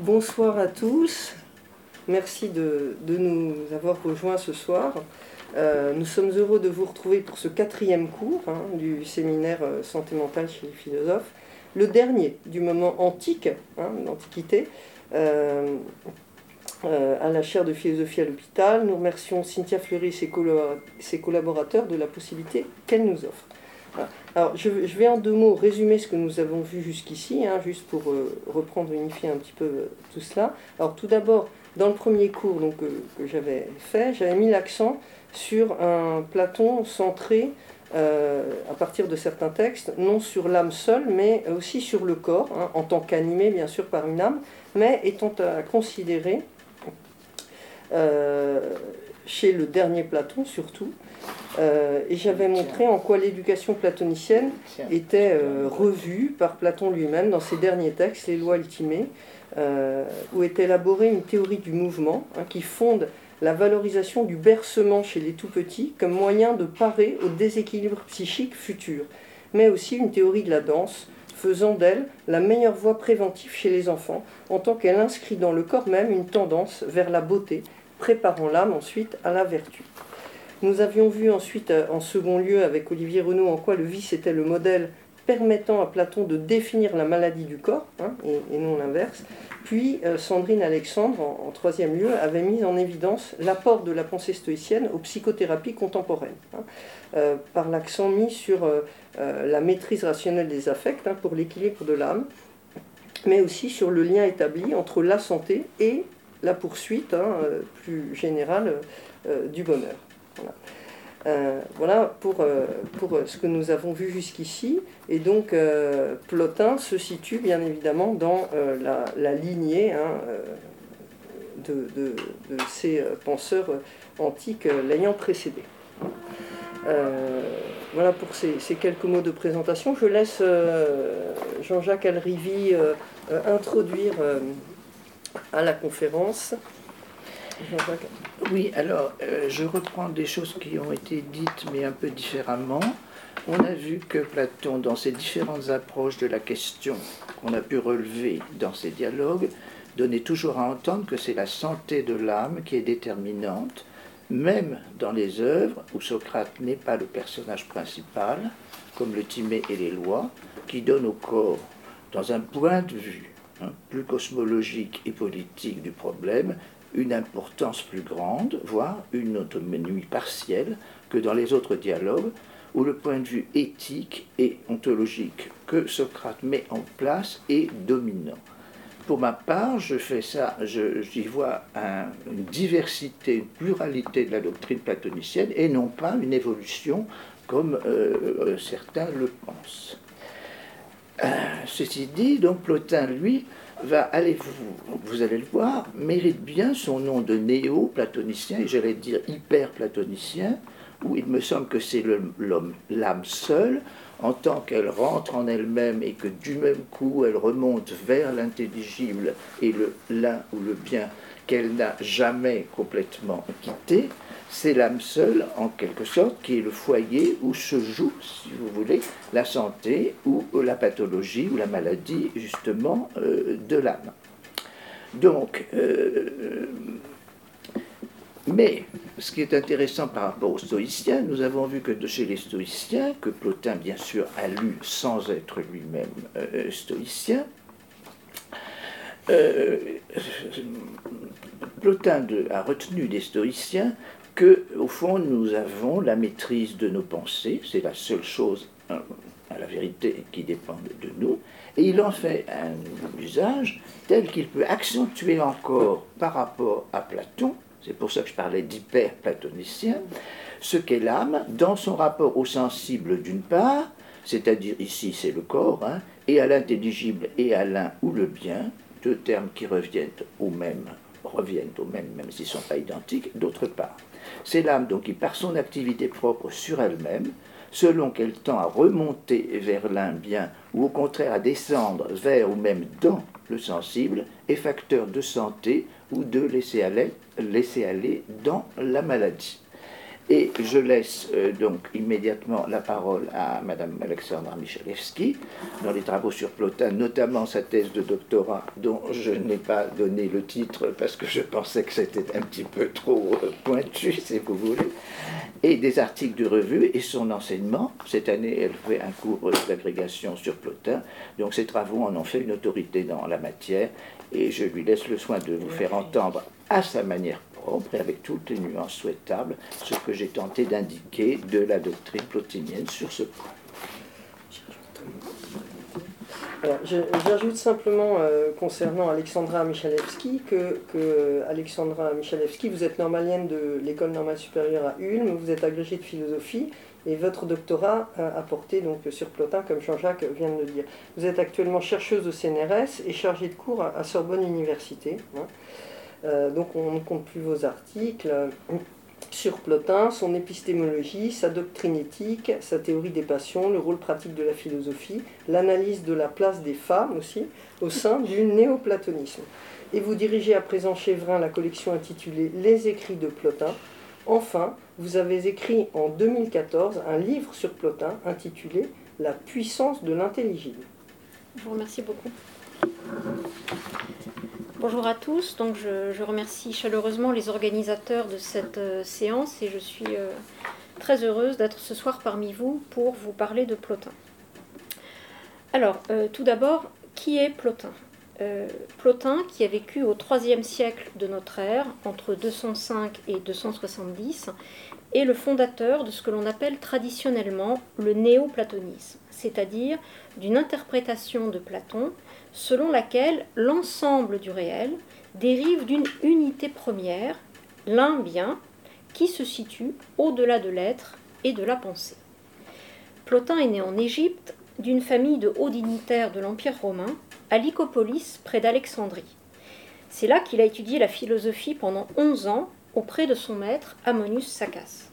Bonsoir à tous. Merci de, nous avoir rejoints ce soir. Euh, nous sommes heureux de vous retrouver pour ce quatrième cours hein, du séminaire euh, Santé mentale chez les philosophes, le dernier du moment antique, hein, l'Antiquité, euh, à la chaire de philosophie à l'hôpital. Nous remercions Cynthia Fleury et ses collaborateurs de la possibilité qu'elle nous offre. Alors, je, vais en deux mots résumer ce que nous avons vu jusqu'ici, hein, juste pour reprendre, unifier un petit peu tout cela. Alors, tout d'abord, dans le premier cours euh, que j'avais fait, j'avais mis l'accent sur un Platon centré euh, à partir de certains textes, non sur l'âme seule, mais aussi sur le corps, hein, en tant qu'animé bien sûr par une âme, mais étant à considérer, euh, chez le dernier Platon surtout, et j'avais montré en quoi l'éducation platonicienne était revue par Platon lui-même dans ses derniers textes, les lois ultimées, euh, où est élaborée une théorie du mouvement hein, qui fonde la valorisation du bercement chez les tout-petits comme moyen de parer au déséquilibre psychique futur, mais aussi une théorie de la danse faisant d'elle la meilleure voie préventive chez les enfants, en tant qu'elle inscrit dans le corps même une tendance vers la beauté, préparant l'âme ensuite à la vertu. Nous avions vu ensuite, euh, en second lieu, avec Olivier Renaud, en quoi le vice était le modèle permettant à Platon de définir la maladie du corps, hein, et, non l'inverse. Puis euh, Sandrine Alexandre, en, troisième lieu, avait mis en évidence l'apport de la pensée stoïcienne aux psychothérapies contemporaines, hein, euh, par l'accent mis sur la maîtrise rationnelle des affects hein, pour l'équilibre de l'âme, mais aussi sur le lien établi entre la santé et la poursuite plus générale du bonheur. Euh, voilà pour, euh, pour ce que nous avons vu jusqu'ici. Et donc, euh, Plotin se situe bien évidemment dans la, lignée hein, de, ces penseurs antiques l'ayant précédé. voilà pour ces, quelques mots de présentation. Je laisse Jean-Jacques Alrivi introduire à la conférence. Oui, alors euh, je reprends des choses qui ont été dites mais un peu différemment. On a vu que Platon, dans ses différentes approches de la question qu'on a pu relever dans ses dialogues, donnait toujours à entendre que c'est la santé de l'âme qui est déterminante, même dans les œuvres où Socrate n'est pas le personnage principal, comme le Timée et les lois, qui donnent au corps, dans un point de vue hein, plus cosmologique et politique du problème, une importance plus grande, voire une autonomie partielle, que dans les autres dialogues, où le point de vue éthique et ontologique que Socrate met en place est dominant. Pour ma part, je fais ça, j'y vois une diversité, une pluralité de la doctrine platonicienne et non pas une évolution comme euh, certains le pensent. Euh, ceci dit, donc Plotin, lui, va aller, vous, allez le voir, mérite bien son nom de néo-platonicien, et j'allais dire hyper-platonicien, où il me semble que c'est l'homme, l'âme seule, en tant qu'elle rentre en elle-même et que du même coup elle remonte vers l'intelligible et le l'un ou le bien qu'elle n'a jamais complètement quitté, c'est l'âme seule, en quelque sorte, qui est le foyer où se joue, si vous voulez, la santé ou la pathologie ou la maladie, justement, euh, de l'âme. Donc, euh, mais ce qui est intéressant par rapport aux stoïciens, nous avons vu que chez les stoïciens, que Plotin, bien sûr, a lu sans être lui-même euh, stoïcien, Plotin a retenu des stoïciens que, au fond, nous avons la maîtrise de nos pensées, c'est la seule chose, à la vérité, qui dépend de nous, et il en fait un usage tel qu'il peut accentuer encore par rapport à Platon, c'est pour ça que je parlais d'hyper-platonicien, ce qu'est l'âme dans son rapport au sensible d'une part, c'est-à-dire ici c'est le corps, hein, et à l'intelligible et à l'un ou le bien, deux termes qui reviennent au même, reviennent au même, même s'ils ne sont pas identiques, d'autre part. C'est l'âme donc qui, par son activité propre sur elle-même, selon qu'elle tend à remonter vers l'un bien ou au contraire à descendre vers ou même dans le sensible, est facteur de santé ou de laisser aller, laisser aller dans la maladie. Et je laisse euh, donc immédiatement la parole à Madame Alexandra Michalewski dans les travaux sur Plotin, notamment sa thèse de doctorat dont je n'ai pas donné le titre parce que je pensais que c'était un petit peu trop euh, pointu, si vous voulez, et des articles de revue et son enseignement. Cette année, elle fait un cours d'agrégation sur Plotin, donc ses travaux en ont fait une autorité dans la matière et je lui laisse le soin de vous faire entendre à sa manière et avec toutes les nuances souhaitables ce que j'ai tenté d'indiquer de la doctrine plotinienne sur ce point. J'ajoute simplement euh, concernant Alexandra Michalewski que, que, Alexandra Michalewski, vous êtes normalienne de l'école normale supérieure à Ulm, vous êtes agrégée de philosophie et votre doctorat a porté donc sur Plotin, comme Jean-Jacques vient de le dire. Vous êtes actuellement chercheuse au CNRS et chargée de cours à, Sorbonne Université. Hein. Euh, donc on ne compte plus vos articles sur Plotin, son épistémologie, sa doctrine éthique, sa théorie des passions, le rôle pratique de la philosophie, l'analyse de la place des femmes aussi au sein du néoplatonisme. Et vous dirigez à présent chez Vrin la collection intitulée Les écrits de Plotin. Enfin, vous avez écrit en 2014 un livre sur Plotin intitulé La puissance de l'intelligible. Je vous remercie beaucoup. Bonjour à tous, donc je, remercie chaleureusement les organisateurs de cette euh, séance et je suis euh, très heureuse d'être ce soir parmi vous pour vous parler de Plotin. Alors, euh, tout d'abord, qui est Plotin? Plotin, qui a vécu au IIIe siècle de notre ère, entre 205 et 270, est le fondateur de ce que l'on appelle traditionnellement le néoplatonisme, c'est-à-dire d'une interprétation de Platon selon laquelle l'ensemble du réel dérive d'une unité première, l'un bien, qui se situe au-delà de l'être et de la pensée. Plotin est né en Égypte d'une famille de hauts dignitaires de l'Empire romain, à Lycopolis, près d'Alexandrie. C'est là qu'il a étudié la philosophie pendant 11 ans auprès de son maître Ammonius Saccas.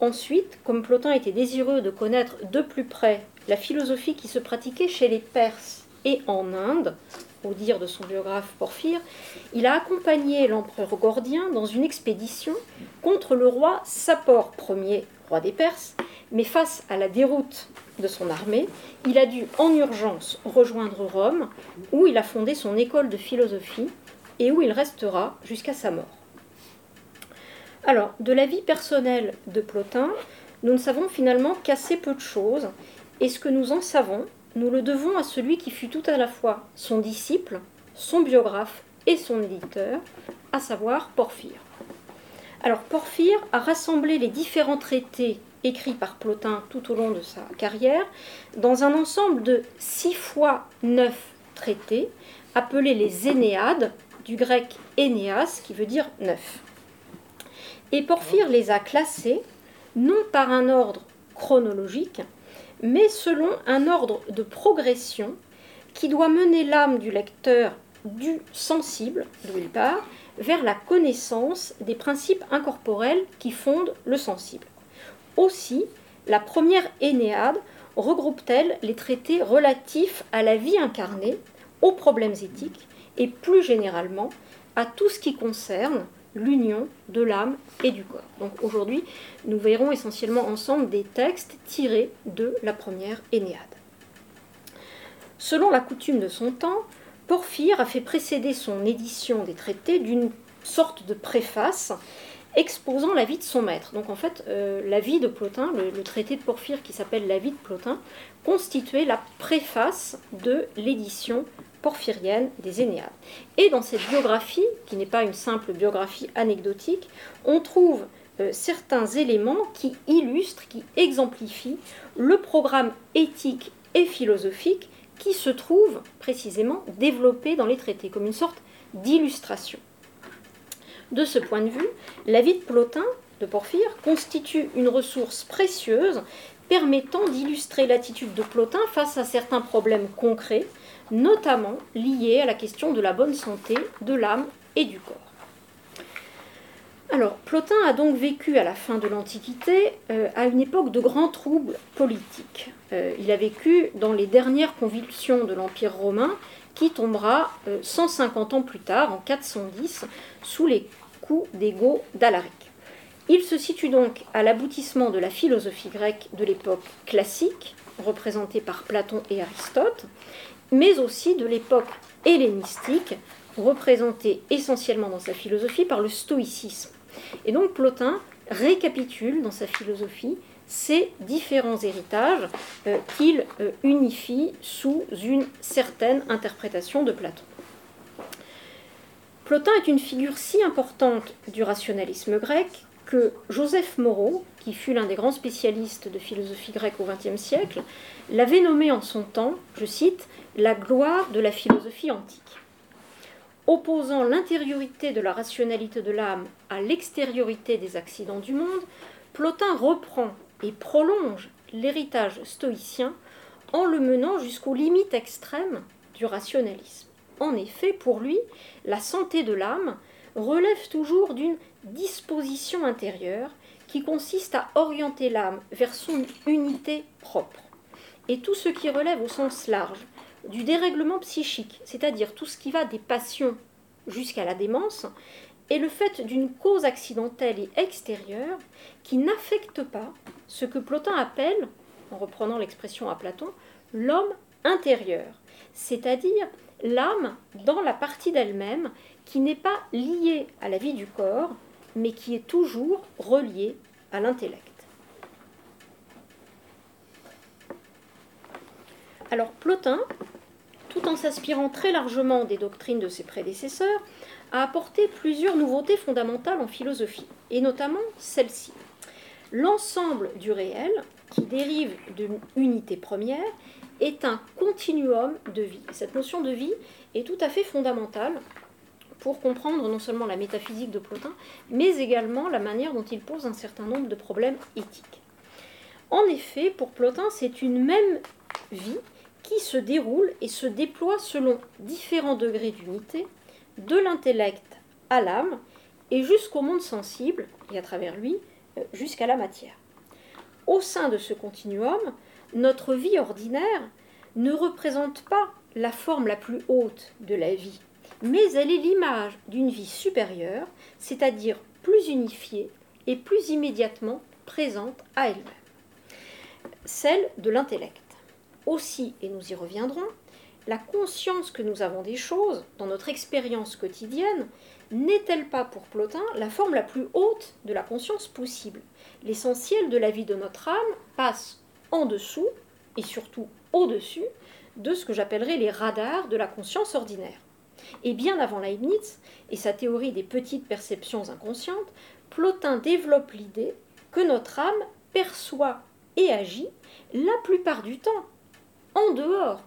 Ensuite, comme Plotin était désireux de connaître de plus près la philosophie qui se pratiquait chez les Perses et en Inde, au dire de son biographe Porphyre, il a accompagné l'empereur Gordien dans une expédition contre le roi Sapor Ier, roi des Perses, mais face à la déroute de son armée, il a dû en urgence rejoindre Rome, où il a fondé son école de philosophie et où il restera jusqu'à sa mort. Alors, de la vie personnelle de Plotin, nous ne savons finalement qu'assez peu de choses, et ce que nous en savons, nous le devons à celui qui fut tout à la fois son disciple, son biographe et son éditeur, à savoir Porphyre. Alors Porphyre a rassemblé les différents traités écrits par Plotin tout au long de sa carrière dans un ensemble de six fois neuf traités appelés les Énéades, du grec Énéas qui veut dire neuf. Et Porphyre les a classés non par un ordre chronologique, mais selon un ordre de progression qui doit mener l'âme du lecteur du sensible, d'où il part, vers la connaissance des principes incorporels qui fondent le sensible. Aussi, la première Énéade regroupe-t-elle les traités relatifs à la vie incarnée, aux problèmes éthiques et plus généralement à tout ce qui concerne l'union de l'âme et du corps. Donc aujourd'hui, nous verrons essentiellement ensemble des textes tirés de la première Énéade. Selon la coutume de son temps, Porphyre a fait précéder son édition des traités d'une sorte de préface exposant la vie de son maître. Donc en fait, euh, la vie de Plotin, le, traité de Porphyre qui s'appelle La vie de Plotin, constituait la préface de l'édition porphyrienne des Énéades. Et dans cette biographie, qui n'est pas une simple biographie anecdotique, on trouve euh, certains éléments qui illustrent, qui exemplifient le programme éthique et philosophique qui se trouve précisément développé dans les traités, comme une sorte d'illustration. De ce point de vue, la vie de Plotin, de Porphyre, constitue une ressource précieuse permettant d'illustrer l'attitude de Plotin face à certains problèmes concrets notamment liées à la question de la bonne santé de l'âme et du corps. Alors, Plotin a donc vécu à la fin de l'Antiquité euh, à une époque de grands troubles politiques. Euh, il a vécu dans les dernières convulsions de l'Empire romain qui tombera 150 euh, ans plus tard, en 410, sous les coups d'Ego d'Alaric. Il se situe donc à l'aboutissement de la philosophie grecque de l'époque classique, représentée par Platon et Aristote, mais aussi de l'époque hellénistique, représentée essentiellement dans sa philosophie par le stoïcisme. Et donc Plotin récapitule dans sa philosophie ces différents héritages euh, qu'il euh, unifie sous une certaine interprétation de Platon. Plotin est une figure si importante du rationalisme grec que Joseph Moreau, qui fut l'un des grands spécialistes de philosophie grecque au XXe siècle, l'avait nommé en son temps, je cite, la gloire de la philosophie antique. Opposant l'intériorité de la rationalité de l'âme à l'extériorité des accidents du monde, Plotin reprend et prolonge l'héritage stoïcien en le menant jusqu'aux limites extrêmes du rationalisme. En effet, pour lui, la santé de l'âme relève toujours d'une disposition intérieure qui consiste à orienter l'âme vers son unité propre. Et tout ce qui relève au sens large du dérèglement psychique, c'est-à-dire tout ce qui va des passions jusqu'à la démence, est le fait d'une cause accidentelle et extérieure qui n'affecte pas ce que Plotin appelle, en reprenant l'expression à Platon, l'homme intérieur, c'est-à-dire l'âme dans la partie d'elle-même qui n'est pas liée à la vie du corps, mais qui est toujours reliée à l'intellect. Alors Plotin, tout en s'inspirant très largement des doctrines de ses prédécesseurs, a apporté plusieurs nouveautés fondamentales en philosophie, et notamment celle-ci. L'ensemble du réel, qui dérive d'une unité première, est un continuum de vie. Cette notion de vie est tout à fait fondamentale pour comprendre non seulement la métaphysique de Plotin, mais également la manière dont il pose un certain nombre de problèmes éthiques. En effet, pour Plotin, c'est une même vie qui se déroule et se déploie selon différents degrés d'unité, de l'intellect à l'âme et jusqu'au monde sensible, et à travers lui, euh, jusqu'à la matière. Au sein de ce continuum, notre vie ordinaire ne représente pas la forme la plus haute de la vie, mais elle est l'image d'une vie supérieure, c'est-à-dire plus unifiée et plus immédiatement présente à elle-même, celle de l'intellect. Aussi, et nous y reviendrons, la conscience que nous avons des choses dans notre expérience quotidienne n'est-elle pas pour Plotin la forme la plus haute de la conscience possible? L'essentiel de la vie de notre âme passe en dessous et surtout au-dessus de ce que j'appellerais les radars de la conscience ordinaire. Et bien avant Leibniz et sa théorie des petites perceptions inconscientes, Plotin développe l'idée que notre âme perçoit et agit la plupart du temps en dehors,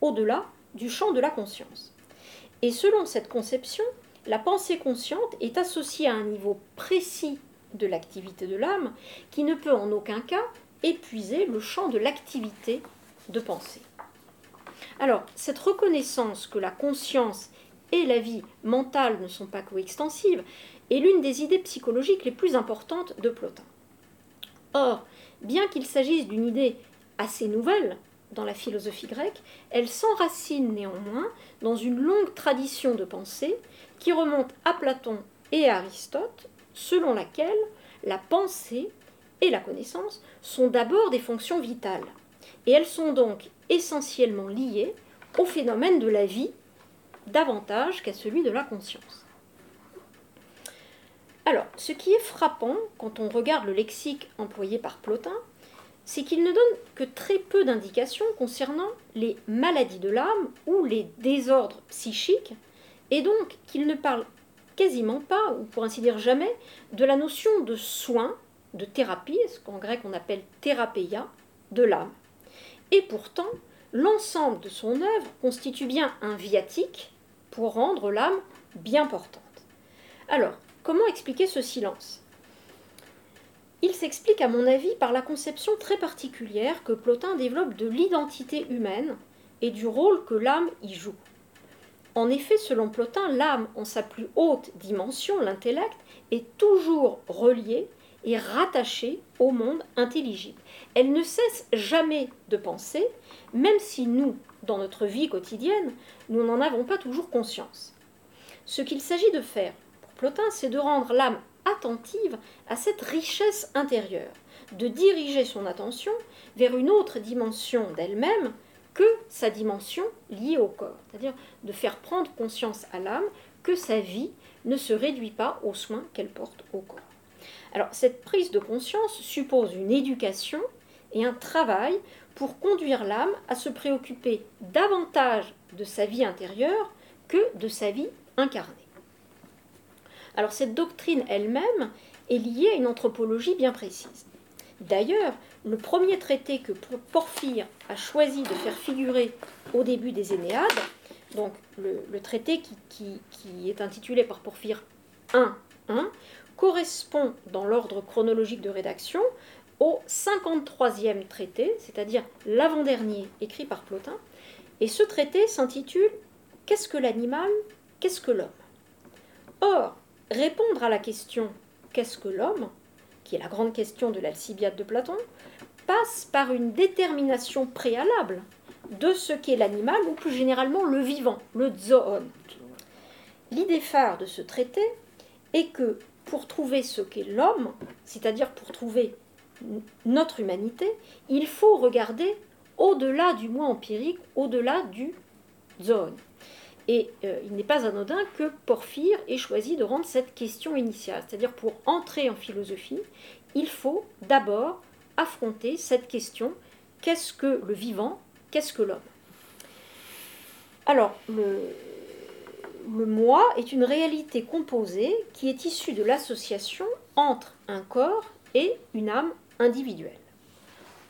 au-delà du champ de la conscience. Et selon cette conception, la pensée consciente est associée à un niveau précis de l'activité de l'âme qui ne peut en aucun cas épuiser le champ de l'activité de pensée. Alors, cette reconnaissance que la conscience et la vie mentale ne sont pas coextensives est l'une des idées psychologiques les plus importantes de Plotin. Or, bien qu'il s'agisse d'une idée assez nouvelle dans la philosophie grecque, elle s'enracine néanmoins dans une longue tradition de pensée qui remonte à Platon et à Aristote, selon laquelle la pensée et la connaissance sont d'abord des fonctions vitales, et elles sont donc essentiellement liées au phénomène de la vie davantage qu'à celui de la conscience. Alors, ce qui est frappant quand on regarde le lexique employé par Plotin, c'est qu'il ne donne que très peu d'indications concernant les maladies de l'âme ou les désordres psychiques, et donc qu'il ne parle quasiment pas, ou pour ainsi dire jamais, de la notion de soin, de thérapie, ce qu'en grec on appelle thérapeia, de l'âme. Et pourtant, l'ensemble de son œuvre constitue bien un viatique pour rendre l'âme bien portante. Alors, comment expliquer ce silence? Il s'explique à mon avis par la conception très particulière que Plotin développe de l'identité humaine et du rôle que l'âme y joue. En effet, selon Plotin, l'âme, en sa plus haute dimension, l'intellect, est toujours reliée et rattachée au monde intelligible. Elle ne cesse jamais de penser, même si nous, dans notre vie quotidienne, nous n'en avons pas toujours conscience. Ce qu'il s'agit de faire pour Plotin, c'est de rendre l'âme attentive à cette richesse intérieure, de diriger son attention vers une autre dimension d'elle-même que sa dimension liée au corps, c'est-à-dire de faire prendre conscience à l'âme que sa vie ne se réduit pas aux soins qu'elle porte au corps. Alors cette prise de conscience suppose une éducation et un travail pour conduire l'âme à se préoccuper davantage de sa vie intérieure que de sa vie incarnée. Alors cette doctrine elle-même est liée à une anthropologie bien précise. D'ailleurs, le premier traité que Porphyre a choisi de faire figurer au début des Énéades, donc le, traité qui, est intitulé par Porphyre 1, 1, correspond dans l'ordre chronologique de rédaction au 53e traité, c'est-à-dire l'avant-dernier écrit par Plotin. Et ce traité s'intitule Qu'est-ce que l'animal? Qu'est-ce que l'homme? Or, répondre à la question Qu'est-ce que l'homme qui est la grande question de l'Alcibiade de Platon, passe par une détermination préalable de ce qu'est l'animal ou plus généralement le vivant, le zoon. L'idée phare de ce traité est que pour trouver ce qu'est l'homme, c'est-à-dire pour trouver notre humanité, il faut regarder au-delà du moi empirique, au-delà du zone. Et euh, il n'est pas anodin que Porphyre ait choisi de rendre cette question initiale. C'est-à-dire pour entrer en philosophie, il faut d'abord affronter cette question qu'est-ce que le vivant Qu'est-ce que l'homme? Alors, le, le moi est une réalité composée qui est issue de l'association entre un corps et une âme individuelle.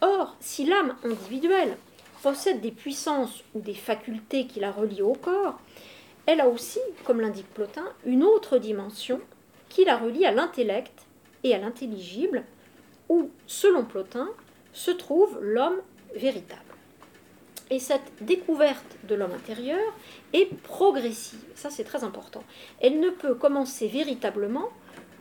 Or, si l'âme individuelle possède des puissances ou des facultés qui la relient au corps, elle a aussi, comme l'indique Plotin, une autre dimension qui la relie à l'intellect et à l'intelligible, où, selon Plotin, se trouve l'homme véritable. Et cette découverte de l'homme intérieur est progressive, ça c'est très important. Elle ne peut commencer véritablement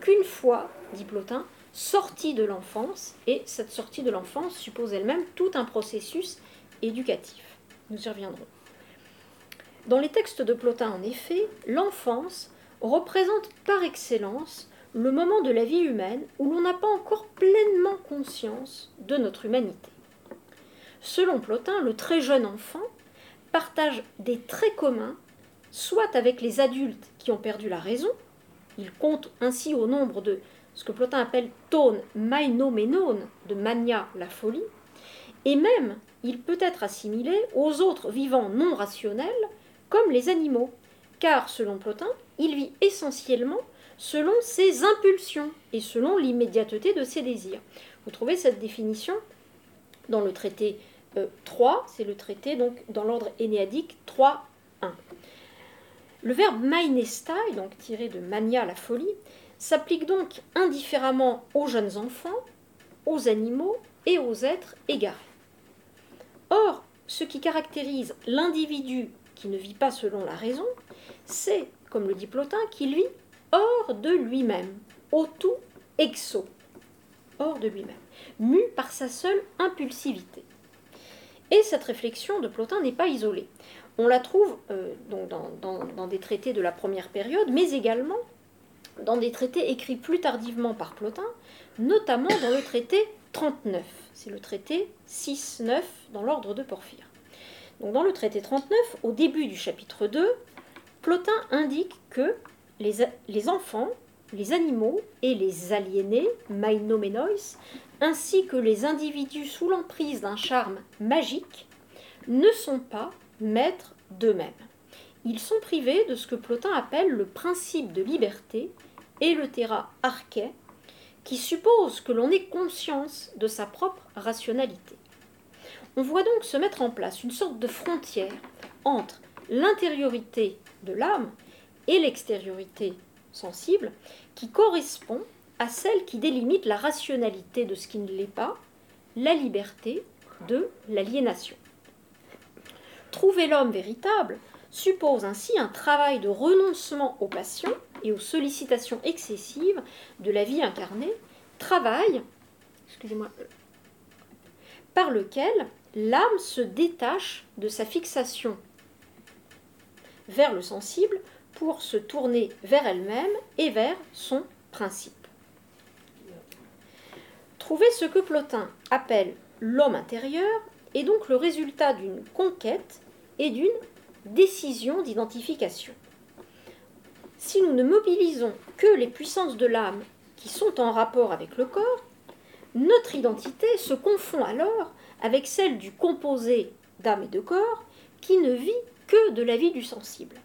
qu'une fois, dit Plotin, sortie de l'enfance, et cette sortie de l'enfance suppose elle-même tout un processus Nous y reviendrons. Dans les textes de Plotin, en effet, l'enfance représente par excellence le moment de la vie humaine où l'on n'a pas encore pleinement conscience de notre humanité. Selon Plotin, le très jeune enfant partage des traits communs, soit avec les adultes qui ont perdu la raison, il compte ainsi au nombre de ce que Plotin appelle tone mainoménon, de mania la folie, et même il peut être assimilé aux autres vivants non rationnels comme les animaux, car selon Plotin, il vit essentiellement selon ses impulsions et selon l'immédiateté de ses désirs. Vous trouvez cette définition dans le traité 3, euh, c'est le traité dans l'ordre énéadique 3.1. Le verbe mainestai, donc tiré de mania la folie, s'applique donc indifféremment aux jeunes enfants, aux animaux et aux êtres égarés. Or, ce qui caractérise l'individu qui ne vit pas selon la raison, c'est, comme le dit Plotin, qu'il vit hors de lui-même, au tout exo, hors de lui-même, mu par sa seule impulsivité. Et cette réflexion de Plotin n'est pas isolée. On la trouve euh, donc dans, dans, des traités de la première période, mais également dans des traités écrits plus tardivement par Plotin, notamment dans le traité 39. C'est le traité 6-9 dans l'ordre de Porphyre. Donc dans le traité 39, au début du chapitre 2, Plotin indique que les, enfants, les animaux et les aliénés, mainomenois, ainsi que les individus sous l'emprise d'un charme magique, ne sont pas maîtres d'eux-mêmes. Ils sont privés de ce que Plotin appelle le principe de liberté et le terra arché, qui suppose que l'on ait conscience de sa propre rationalité. On voit donc se mettre en place une sorte de frontière entre l'intériorité de l'âme et l'extériorité sensible qui correspond à celle qui délimite la rationalité de ce qui ne l'est pas, la liberté de l'aliénation. Trouver l'homme véritable suppose ainsi un travail de renoncement aux passions et aux sollicitations excessives de la vie incarnée, travail par lequel l'âme se détache de sa fixation vers le sensible pour se tourner vers elle-même et vers son principe. Trouver ce que Plotin appelle l'homme intérieur est donc le résultat d'une conquête et d'une décision d'identification. Si nous ne mobilisons que les puissances de l'âme qui sont en rapport avec le corps, notre identité se confond alors avec celle du composé d'âme et de corps qui ne vit que de la vie du sensible.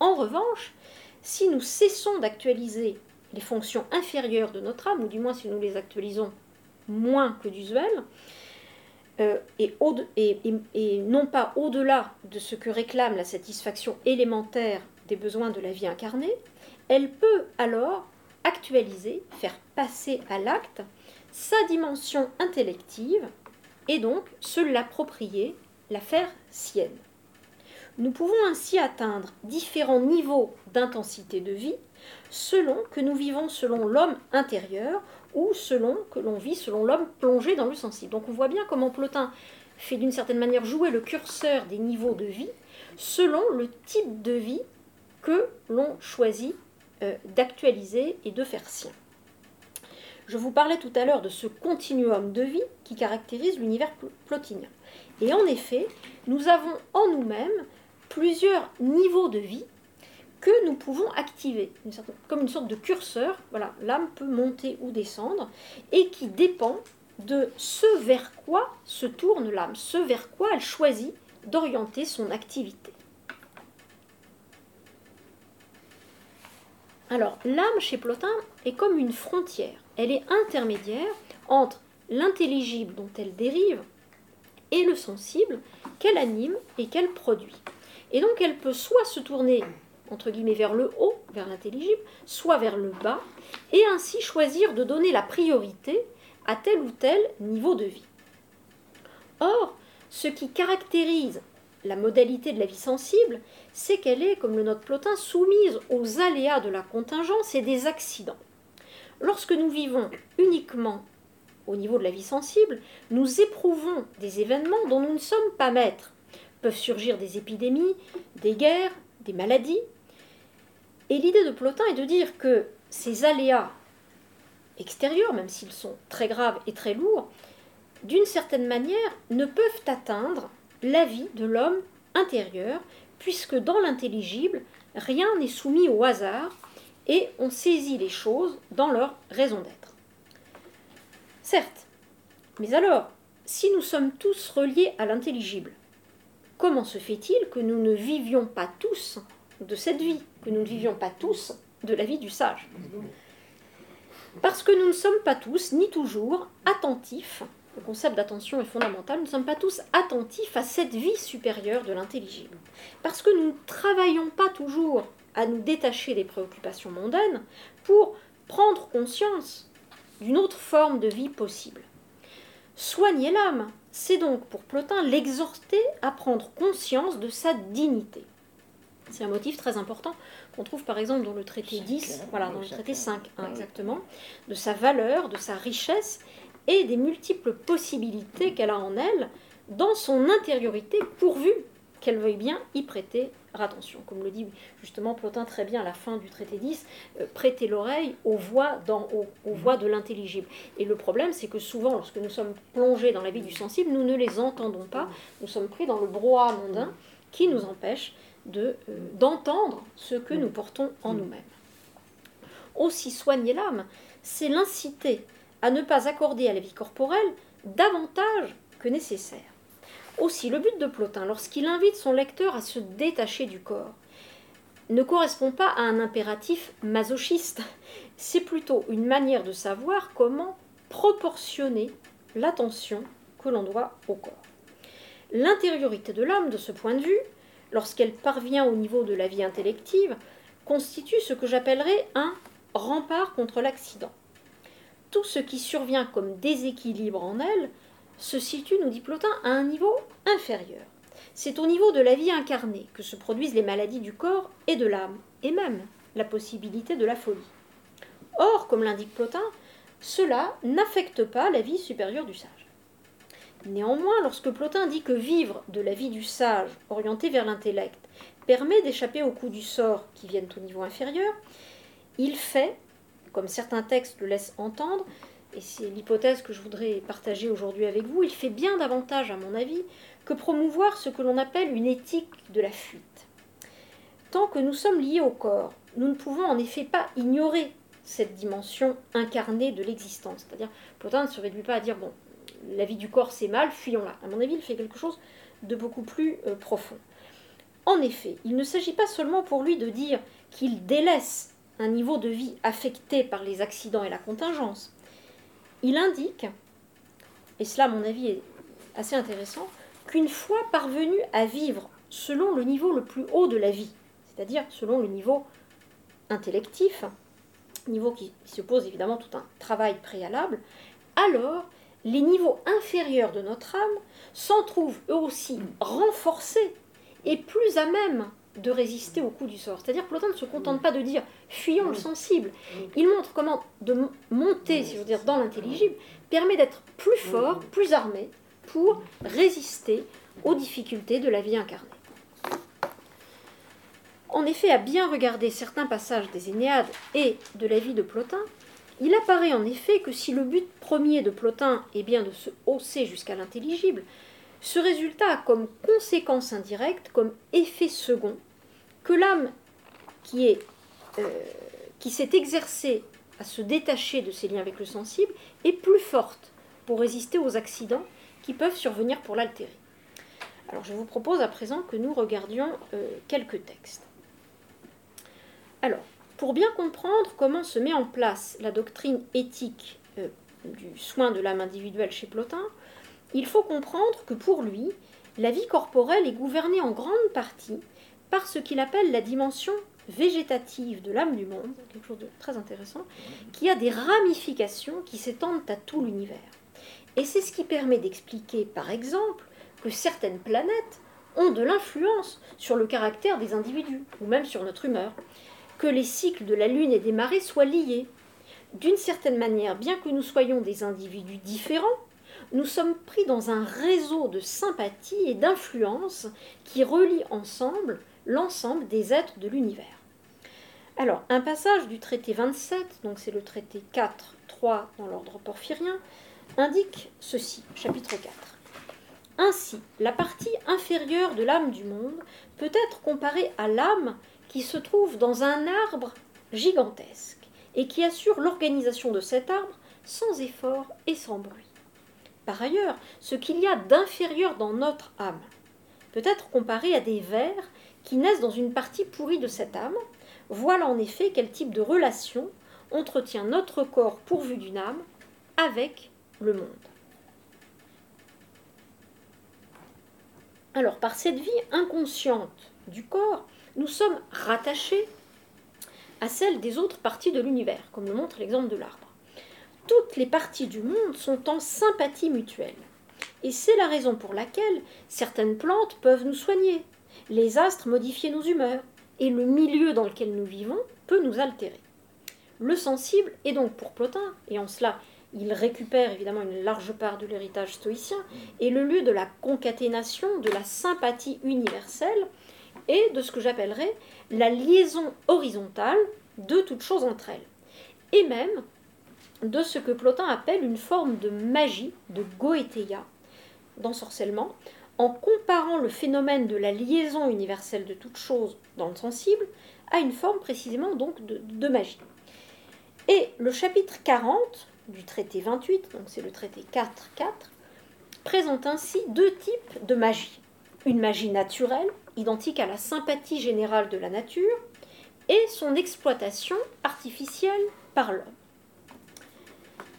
En revanche, si nous cessons d'actualiser les fonctions inférieures de notre âme, ou du moins si nous les actualisons moins que d'usuel, euh, et, et, non pas au-delà de ce que réclame la satisfaction élémentaire des besoins de la vie incarnée, elle peut alors actualiser, faire passer à l'acte sa dimension intellective et donc se l'approprier, la faire sienne. Nous pouvons ainsi atteindre différents niveaux d'intensité de vie selon que nous vivons selon l'homme intérieur ou selon que l'on vit selon l'homme plongé dans le sensible. Donc on voit bien comment Plotin fait d'une certaine manière jouer le curseur des niveaux de vie selon le type de vie que l'on choisit euh, d'actualiser et de faire sien. Je vous parlais tout à l'heure de ce continuum de vie qui caractérise l'univers plotinien. Et en effet, nous avons en nous-mêmes plusieurs niveaux de vie que nous pouvons activer, comme une sorte de curseur. Voilà, l'âme peut monter ou descendre et qui dépend de ce vers quoi se tourne l'âme, ce vers quoi elle choisit d'orienter son activité. Alors, l'âme chez Plotin est comme une frontière. Elle est intermédiaire entre l'intelligible dont elle dérive et le sensible qu'elle anime et qu'elle produit. Et donc, elle peut soit se tourner entre guillemets, vers le haut, vers l'intelligible, soit vers le bas, et ainsi choisir de donner la priorité à tel ou tel niveau de vie. Or, ce qui caractérise la modalité de la vie sensible, c'est qu'elle est, comme le note Plotin, soumise aux aléas de la contingence et des accidents. Lorsque nous vivons uniquement au niveau de la vie sensible, nous éprouvons des événements dont nous ne sommes pas maîtres. Peuvent surgir des épidémies, des guerres, des maladies, et l'idée de Plotin est de dire que ces aléas extérieurs, même s'ils sont très graves et très lourds, d'une certaine manière ne peuvent atteindre la vie de l'homme intérieur, puisque dans l'intelligible, rien n'est soumis au hasard et on saisit les choses dans leur raison d'être. Certes, mais alors, si nous sommes tous reliés à l'intelligible, comment se fait-il que nous ne vivions pas tous de cette vie, que nous ne vivions pas tous de la vie du sage? Parce que nous ne sommes pas tous, ni toujours, attentifs, le concept d'attention est fondamental, nous ne sommes pas tous attentifs à cette vie supérieure de l'intelligible. Parce que nous ne travaillons pas toujours à nous détacher des préoccupations mondaines pour prendre conscience d'une autre forme de vie possible. Soigner l'âme, c'est donc pour Plotin l'exhorter à prendre conscience de sa dignité. C'est un motif très important qu'on trouve par exemple dans le traité 10, voilà, dans le traité 5, hein, exactement, de sa valeur, de sa richesse et des multiples possibilités qu'elle a en elle dans son intériorité, pourvu qu'elle veuille bien y prêter attention. Comme le dit justement Plotin très bien à la fin du traité 10, euh, prêter l'oreille aux voix, dans, aux voix de l'intelligible. Et le problème, c'est que souvent, lorsque nous sommes plongés dans la vie du sensible, nous ne les entendons pas, nous sommes pris dans le brouhaha mondain qui nous empêche euh, d'entendre ce que nous portons en nous-mêmes. Aussi soigner l'âme, c'est l'inciter à ne pas accorder à la vie corporelle davantage que nécessaire. Aussi, le but de Plotin, lorsqu'il invite son lecteur à se détacher du corps, ne correspond pas à un impératif masochiste, c'est plutôt une manière de savoir comment proportionner l'attention que l'on doit au corps. L'intériorité de l'âme, de ce point de vue, lorsqu'elle parvient au niveau de la vie intellective, constitue ce que j'appellerais un rempart contre l'accident. Tout ce qui survient comme déséquilibre en elle se situe, nous dit Plotin, à un niveau inférieur. C'est au niveau de la vie incarnée que se produisent les maladies du corps et de l'âme, et même la possibilité de la folie. Or, comme l'indique Plotin, cela n'affecte pas la vie supérieure du sage. Néanmoins, lorsque Plotin dit que vivre de la vie du sage, orienté vers l'intellect, permet d'échapper aux coups du sort qui viennent au niveau inférieur, il fait, comme certains textes le laissent entendre, et c'est l'hypothèse que je voudrais partager aujourd'hui avec vous, il fait bien davantage, à mon avis, que promouvoir ce que l'on appelle une éthique de la fuite. Tant que nous sommes liés au corps, nous ne pouvons en effet pas ignorer cette dimension incarnée de l'existence. C'est-à-dire, Plotin ne se réduit pas à dire, bon, la vie du corps c'est mal, fuyons-la. À mon avis, il fait quelque chose de beaucoup plus euh, profond. En effet, il ne s'agit pas seulement pour lui de dire qu'il délaisse un niveau de vie affecté par les accidents et la contingence. Il indique, et cela à mon avis est assez intéressant, qu'une fois parvenu à vivre selon le niveau le plus haut de la vie, c'est-à-dire selon le niveau intellectif, niveau qui suppose évidemment tout un travail préalable, alors les niveaux inférieurs de notre âme s'en trouvent eux aussi renforcés et plus à même de résister au coup du sort. C'est-à-dire que Plotin ne se contente pas de dire fuyons le sensible. Il montre comment de monter, si je veux dire, dans l'intelligible permet d'être plus fort, plus armé pour résister aux difficultés de la vie incarnée. En effet, à bien regarder certains passages des Énéades et de la vie de Plotin, il apparaît en effet que si le but premier de Plotin est bien de se hausser jusqu'à l'intelligible, ce résultat a comme conséquence indirecte, comme effet second, que l'âme euh, qui s'est exercée à se détacher de ses liens avec le sensible est plus forte pour résister aux accidents qui peuvent survenir pour l'altérer. Alors je vous propose à présent que nous regardions euh, quelques textes. Alors, pour bien comprendre comment se met en place la doctrine éthique euh, du soin de l'âme individuelle chez Plotin, il faut comprendre que pour lui, la vie corporelle est gouvernée en grande partie par ce qu'il appelle la dimension végétative de l'âme du monde, quelque chose de très intéressant, qui a des ramifications qui s'étendent à tout l'univers. Et c'est ce qui permet d'expliquer, par exemple, que certaines planètes ont de l'influence sur le caractère des individus, ou même sur notre humeur, que les cycles de la Lune et des marées soient liés. D'une certaine manière, bien que nous soyons des individus différents, nous sommes pris dans un réseau de sympathie et d'influence qui relie ensemble l'ensemble des êtres de l'univers. Alors, un passage du traité 27, donc c'est le traité 4, 3 dans l'ordre porphyrien, indique ceci, chapitre 4. Ainsi, la partie inférieure de l'âme du monde peut être comparée à l'âme qui se trouve dans un arbre gigantesque et qui assure l'organisation de cet arbre sans effort et sans bruit. Par ailleurs, ce qu'il y a d'inférieur dans notre âme peut être comparé à des vers qui naissent dans une partie pourrie de cette âme. Voilà en effet quel type de relation entretient notre corps pourvu d'une âme avec le monde. Alors, par cette vie inconsciente du corps, nous sommes rattachés à celle des autres parties de l'univers, comme le montre l'exemple de l'arbre. Toutes les parties du monde sont en sympathie mutuelle. Et c'est la raison pour laquelle certaines plantes peuvent nous soigner, les astres modifient nos humeurs, et le milieu dans lequel nous vivons peut nous altérer. Le sensible est donc pour Plotin, et en cela il récupère évidemment une large part de l'héritage stoïcien, est le lieu de la concaténation, de la sympathie universelle, et de ce que j'appellerais la liaison horizontale de toutes choses entre elles, et même de ce que Plotin appelle une forme de magie, de goétéia, d'ensorcellement, en comparant le phénomène de la liaison universelle de toutes choses dans le sensible à une forme précisément donc de, magie. Et le chapitre 40 du traité 28, donc c'est le traité 4.4, présente ainsi deux types de magie. Une magie naturelle, identique à la sympathie générale de la nature, et son exploitation artificielle par l'homme.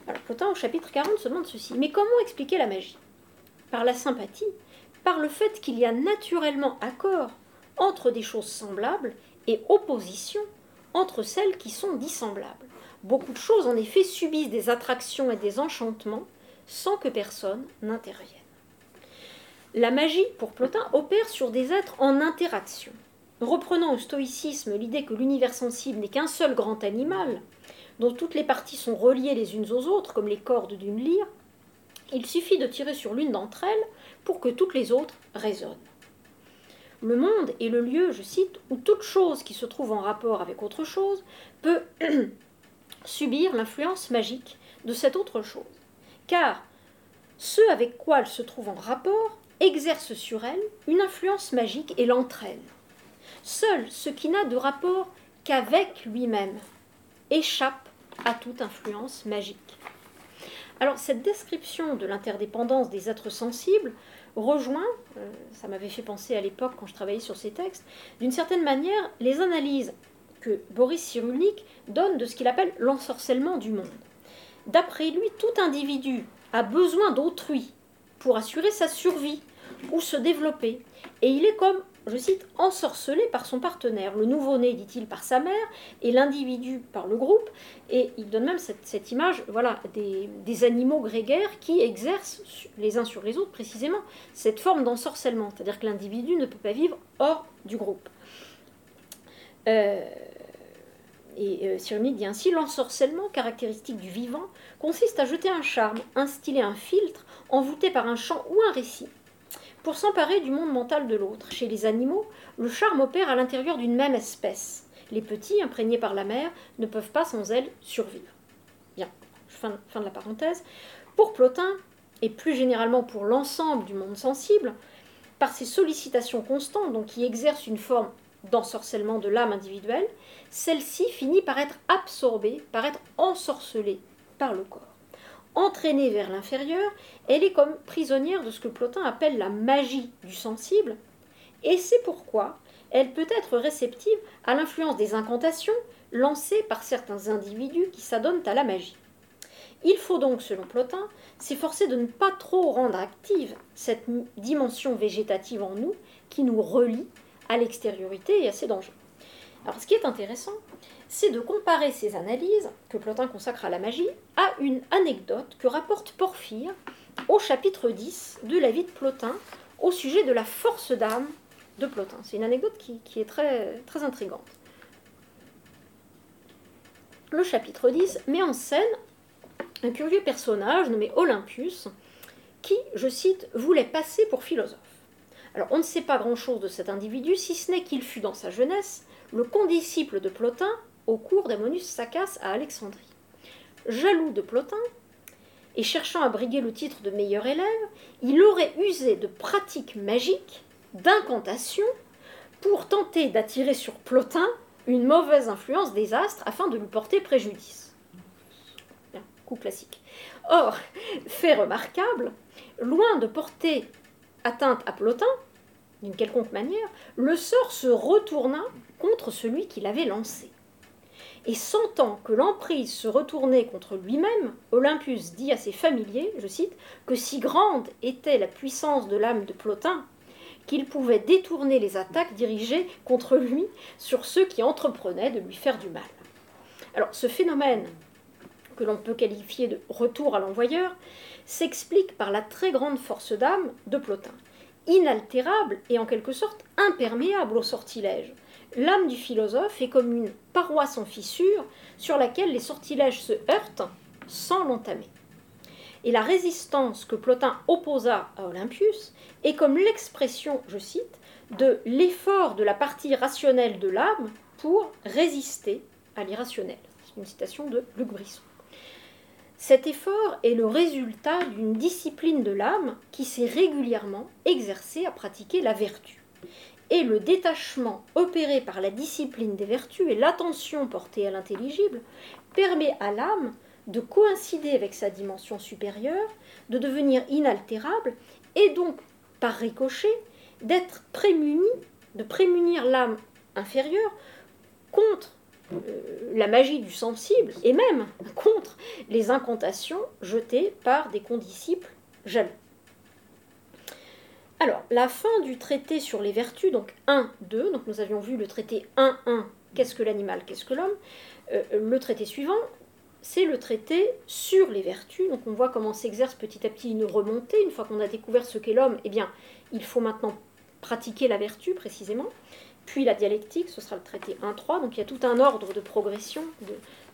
Alors Plotin au chapitre 40 se demande ceci, mais comment expliquer la magie? Par la sympathie, par le fait qu'il y a naturellement accord entre des choses semblables et opposition entre celles qui sont dissemblables. Beaucoup de choses, en effet, subissent des attractions et des enchantements sans que personne n'intervienne. La magie, pour Plotin, opère sur des êtres en interaction. Reprenant au stoïcisme l'idée que l'univers sensible n'est qu'un seul grand animal, dont toutes les parties sont reliées les unes aux autres, comme les cordes d'une lyre, il suffit de tirer sur l'une d'entre elles pour que toutes les autres résonnent. Le monde est le lieu, je cite, où toute chose qui se trouve en rapport avec autre chose peut subir l'influence magique de cette autre chose. Car ce avec quoi elle se trouve en rapport exerce sur elle une influence magique et l'entraîne. Seul ce qui n'a de rapport qu'avec lui-même échappe à toute influence magique. Alors cette description de l'interdépendance des êtres sensibles rejoint, euh, ça m'avait fait penser à l'époque quand je travaillais sur ces textes, d'une certaine manière les analyses que Boris Cyrulnik donne de ce qu'il appelle l'ensorcellement du monde. D'après lui, tout individu a besoin d'autrui pour assurer sa survie ou se développer, et il est comme je cite, ensorcelé par son partenaire. Le nouveau-né, dit-il, par sa mère, et l'individu par le groupe. Et il donne même cette, image voilà, des, animaux grégaires qui exercent les uns sur les autres précisément cette forme d'ensorcellement. C'est-à-dire que l'individu ne peut pas vivre hors du groupe. Euh, et euh, dit ainsi l'ensorcellement caractéristique du vivant consiste à jeter un charme, instiller un filtre, envoûté par un chant ou un récit pour s'emparer du monde mental de l'autre. Chez les animaux, le charme opère à l'intérieur d'une même espèce. Les petits, imprégnés par la mère, ne peuvent pas sans elle survivre. Bien, fin, de la parenthèse. Pour Plotin, et plus généralement pour l'ensemble du monde sensible, par ces sollicitations constantes, donc qui exercent une forme d'ensorcellement de l'âme individuelle, celle-ci finit par être absorbée, par être ensorcelée par le corps entraînée vers l'inférieur, elle est comme prisonnière de ce que Plotin appelle la magie du sensible, et c'est pourquoi elle peut être réceptive à l'influence des incantations lancées par certains individus qui s'adonnent à la magie. Il faut donc, selon Plotin, s'efforcer de ne pas trop rendre active cette dimension végétative en nous qui nous relie à l'extériorité et à ses dangers. Alors, ce qui est intéressant, c'est de comparer ces analyses que Plotin consacre à la magie à une anecdote que rapporte Porphyre au chapitre 10 de la vie de Plotin au sujet de la force d'âme de Plotin. C'est une anecdote qui, est très, très intrigante. Le chapitre 10 met en scène un curieux personnage nommé Olympus qui, je cite, voulait passer pour philosophe. Alors on ne sait pas grand-chose de cet individu, si ce n'est qu'il fut dans sa jeunesse le condisciple de Plotin au cours d'Ammonius Saccas à Alexandrie. Jaloux de Plotin, et cherchant à briguer le titre de meilleur élève, il aurait usé de pratiques magiques, d'incantations, pour tenter d'attirer sur Plotin une mauvaise influence des astres afin de lui porter préjudice. coup classique. Or, fait remarquable, loin de porter atteinte à Plotin, d'une quelconque manière, le sort se retourna contre celui qui l'avait lancé. Et sentant que l'emprise se retournait contre lui-même, Olympus dit à ses familiers, je cite, que si grande était la puissance de l'âme de Plotin, qu'il pouvait détourner les attaques dirigées contre lui sur ceux qui entreprenaient de lui faire du mal. Alors ce phénomène, que l'on peut qualifier de retour à l'envoyeur, s'explique par la très grande force d'âme de Plotin, inaltérable et en quelque sorte imperméable au sortilège l'âme du philosophe est comme une paroisse en fissure sur laquelle les sortilèges se heurtent sans l'entamer. Et la résistance que Plotin opposa à Olympius est comme l'expression, je cite, de l'effort de la partie rationnelle de l'âme pour résister à l'irrationnel. C'est une citation de Luc Brisson. Cet effort est le résultat d'une discipline de l'âme qui s'est régulièrement exercée à pratiquer la vertu et le détachement opéré par la discipline des vertus et l'attention portée à l'intelligible permet à l'âme de coïncider avec sa dimension supérieure, de devenir inaltérable et donc, par ricochet, d'être prémuni, de prémunir l'âme inférieure contre euh, la magie du sensible et même contre les incantations jetées par des condisciples jaloux. Alors, la fin du traité sur les vertus, donc 1, 2, donc nous avions vu le traité 1, 1, qu'est-ce que l'animal, qu'est-ce que l'homme. Euh, le traité suivant, c'est le traité sur les vertus. Donc on voit comment s'exerce petit à petit une remontée. Une fois qu'on a découvert ce qu'est l'homme, eh bien, il faut maintenant pratiquer la vertu précisément. Puis la dialectique, ce sera le traité 1-3. Donc il y a tout un ordre de progression,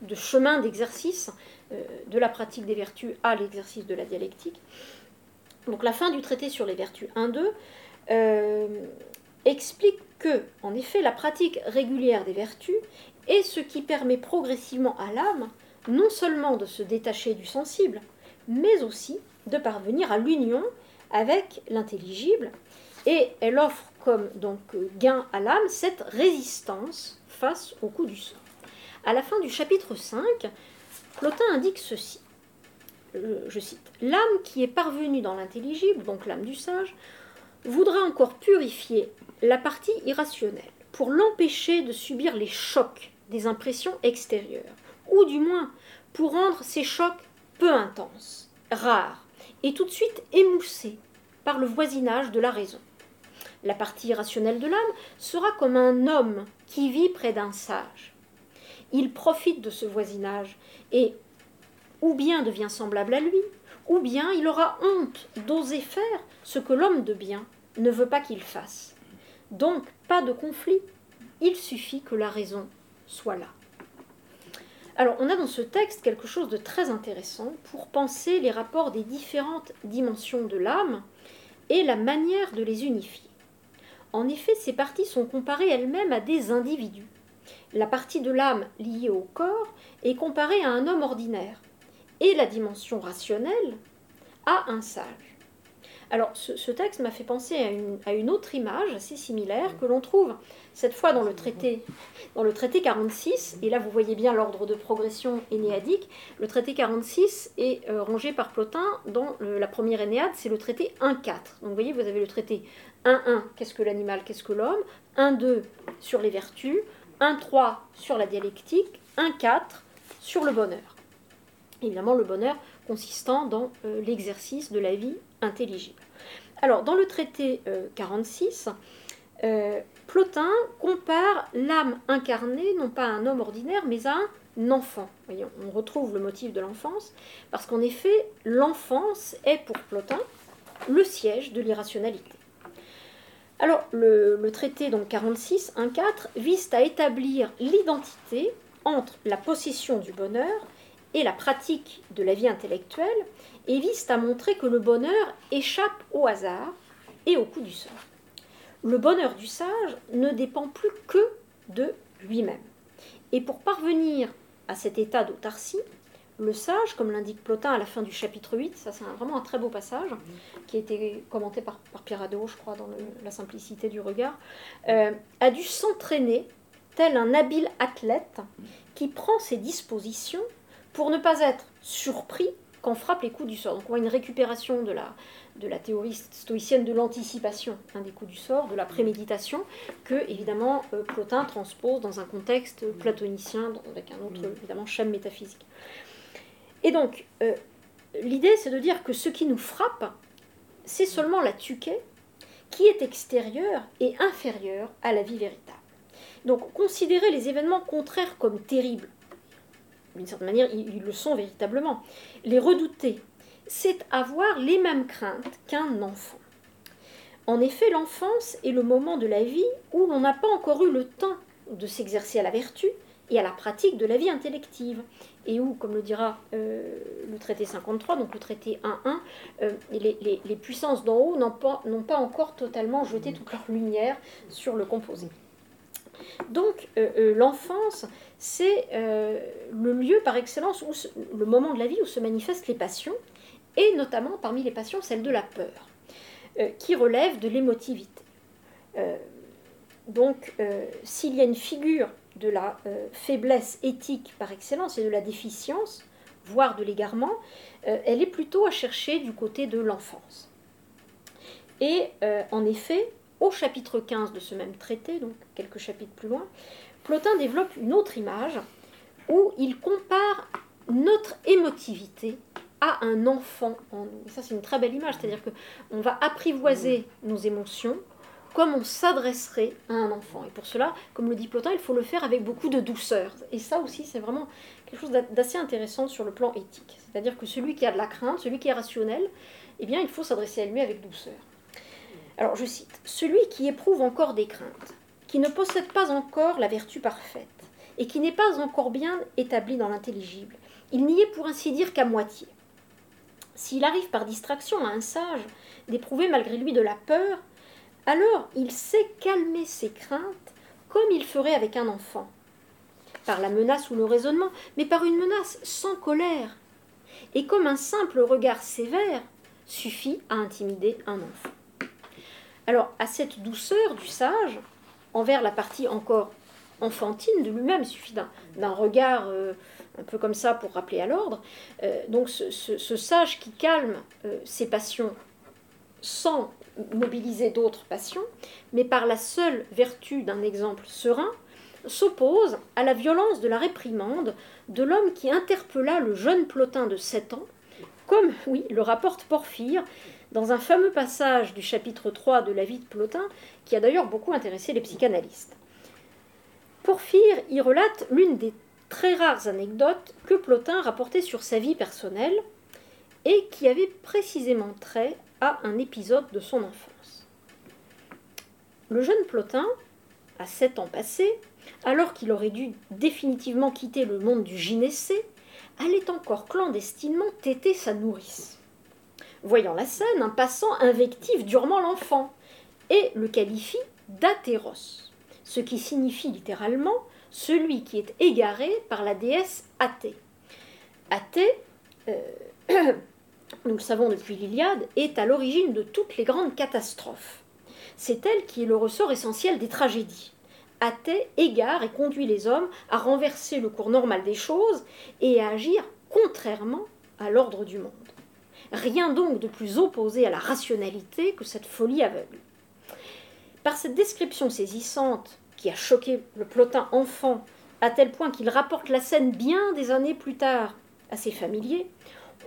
de, chemin d'exercice euh, de la pratique des vertus à l'exercice de la dialectique. Donc la fin du traité sur les vertus 1-2 euh, explique que, en effet, la pratique régulière des vertus est ce qui permet progressivement à l'âme non seulement de se détacher du sensible, mais aussi de parvenir à l'union avec l'intelligible, et elle offre comme donc gain à l'âme cette résistance face au coup du sort. À la fin du chapitre 5, Plotin indique ceci. Euh, je cite L'âme qui est parvenue dans l'intelligible, donc l'âme du sage, voudra encore purifier la partie irrationnelle pour l'empêcher de subir les chocs des impressions extérieures, ou du moins pour rendre ces chocs peu intenses, rares, et tout de suite émoussés par le voisinage de la raison. La partie irrationnelle de l'âme sera comme un homme qui vit près d'un sage. Il profite de ce voisinage et ou bien devient semblable à lui, ou bien il aura honte d'oser faire ce que l'homme de bien ne veut pas qu'il fasse. Donc, pas de conflit, il suffit que la raison soit là. Alors, on a dans ce texte quelque chose de très intéressant pour penser les rapports des différentes dimensions de l'âme et la manière de les unifier. En effet, ces parties sont comparées elles-mêmes à des individus. La partie de l'âme liée au corps est comparée à un homme ordinaire, et la dimension rationnelle à un sage. Alors, ce, texte m'a fait penser à une, autre image assez similaire que l'on trouve cette fois dans le traité, dans le traité 46. Et là, vous voyez bien l'ordre de progression énéadique. Le traité 46 est euh, rangé par Plotin dans la première Énéade, c'est le traité 1-4. Donc, vous voyez, vous avez le traité 1-1, qu'est-ce que l'animal, qu'est-ce que l'homme 1-2 sur les vertus, 1-3 sur la dialectique, 1-4 sur le bonheur. Évidemment, le bonheur consistant dans euh, l'exercice de la vie intelligible. Alors, dans le traité 46, euh, euh, Plotin compare l'âme incarnée non pas à un homme ordinaire, mais à un enfant. on retrouve le motif de l'enfance, parce qu'en effet, l'enfance est pour Plotin le siège de l'irrationalité. Alors, le, le, traité donc 46, 1.4, vise à établir l'identité entre la possession du bonheur et la pratique de la vie intellectuelle et vise à montrer que le bonheur échappe au hasard et au coup du sort. Le bonheur du sage ne dépend plus que de lui-même. Et pour parvenir à cet état d'autarcie, le sage, comme l'indique Plotin à la fin du chapitre 8, ça c'est vraiment un très beau passage, qui a été commenté par, Pierre Adéo, je crois, dans La simplicité du regard, euh, a dû s'entraîner tel un habile athlète qui prend ses dispositions pour ne pas être surpris quand frappe les coups du sort. Donc on voit une récupération de la, de la théorie stoïcienne de l'anticipation hein, des coups du sort, de la préméditation, que évidemment euh, Plotin transpose dans un contexte platonicien, avec un autre évidemment schème métaphysique. Et donc, euh, l'idée c'est de dire que ce qui nous frappe, c'est seulement la tuquée qui est extérieure et inférieure à la vie véritable. Donc, considérer les événements contraires comme terribles d'une certaine manière, ils, le sont véritablement. Les redouter, c'est avoir les mêmes craintes qu'un enfant. En effet, l'enfance est le moment de la vie où l'on n'a pas encore eu le temps de s'exercer à la vertu et à la pratique de la vie intellective, et où, comme le dira euh, le traité 53, donc le traité 1.1, euh, les, puissances d'en haut n'ont pas, encore totalement jeté toute leur lumière sur le composé. Donc euh, l'enfance, c'est euh, le lieu par excellence, où le moment de la vie où se manifestent les passions, et notamment parmi les passions celle de la peur, euh, qui relève de l'émotivité. Euh, donc s'il y a une figure de la faiblesse éthique par excellence et de la déficience, voire de l'égarement, elle est plutôt à chercher du côté de l'enfance. Et en effet, au chapitre 15 de ce même traité, donc quelques chapitres plus loin, Plotin développe une autre image où il compare notre émotivité à un enfant en nous. ça, c'est une très belle image, c'est-à-dire qu'on va apprivoiser nos émotions comme on s'adresserait à un enfant. Et pour cela, comme le dit Plotin, il faut le faire avec beaucoup de douceur. Et ça aussi, c'est vraiment quelque chose d'assez intéressant sur le plan éthique. C'est-à-dire que celui qui a de la crainte, celui qui est rationnel, eh bien, il faut s'adresser à lui avec douceur. Alors, je cite, Celui qui éprouve encore des craintes qui ne possède pas encore la vertu parfaite, et qui n'est pas encore bien établi dans l'intelligible. Il n'y est pour ainsi dire qu'à moitié. S'il arrive par distraction à un sage d'éprouver malgré lui de la peur, alors il sait calmer ses craintes comme il ferait avec un enfant. par la menace ou le raisonnement, mais par une menace sans colère. Et comme un simple regard sévère suffit à intimider un enfant. Alors, à cette douceur du sage, envers la partie encore enfantine de lui-même, il suffit d'un regard euh, un peu comme ça pour rappeler à l'ordre, euh, donc ce, sage qui calme euh, ses passions sans mobiliser d'autres passions, mais par la seule vertu d'un exemple serein, s'oppose à la violence de la réprimande de l'homme qui interpella le jeune Plotin de 7 ans, comme, oui, le rapporte Porphyre dans un fameux passage du chapitre 3 de la vie de Plotin, qui a d'ailleurs beaucoup intéressé les psychanalystes. Porphyre y relate l'une des très rares anecdotes que Plotin rapportait sur sa vie personnelle et qui avait précisément trait à un épisode de son enfance. Le jeune Plotin, à sept ans passés, alors qu'il aurait dû définitivement quitter le monde du gynécée, allait encore clandestinement téter sa nourrice. Voyant la scène, un passant invective durement l'enfant et le qualifie d'atéros, ce qui signifie littéralement celui qui est égaré par la déesse Athée. Athée, euh, nous le savons depuis l'Iliade, est à l'origine de toutes les grandes catastrophes. C'est elle qui est le ressort essentiel des tragédies. Athée égare et conduit les hommes à renverser le cours normal des choses et à agir contrairement à l'ordre du monde. Rien donc de plus opposé à la rationalité que cette folie aveugle. Par cette description saisissante qui a choqué le plotin enfant à tel point qu'il rapporte la scène bien des années plus tard à ses familiers,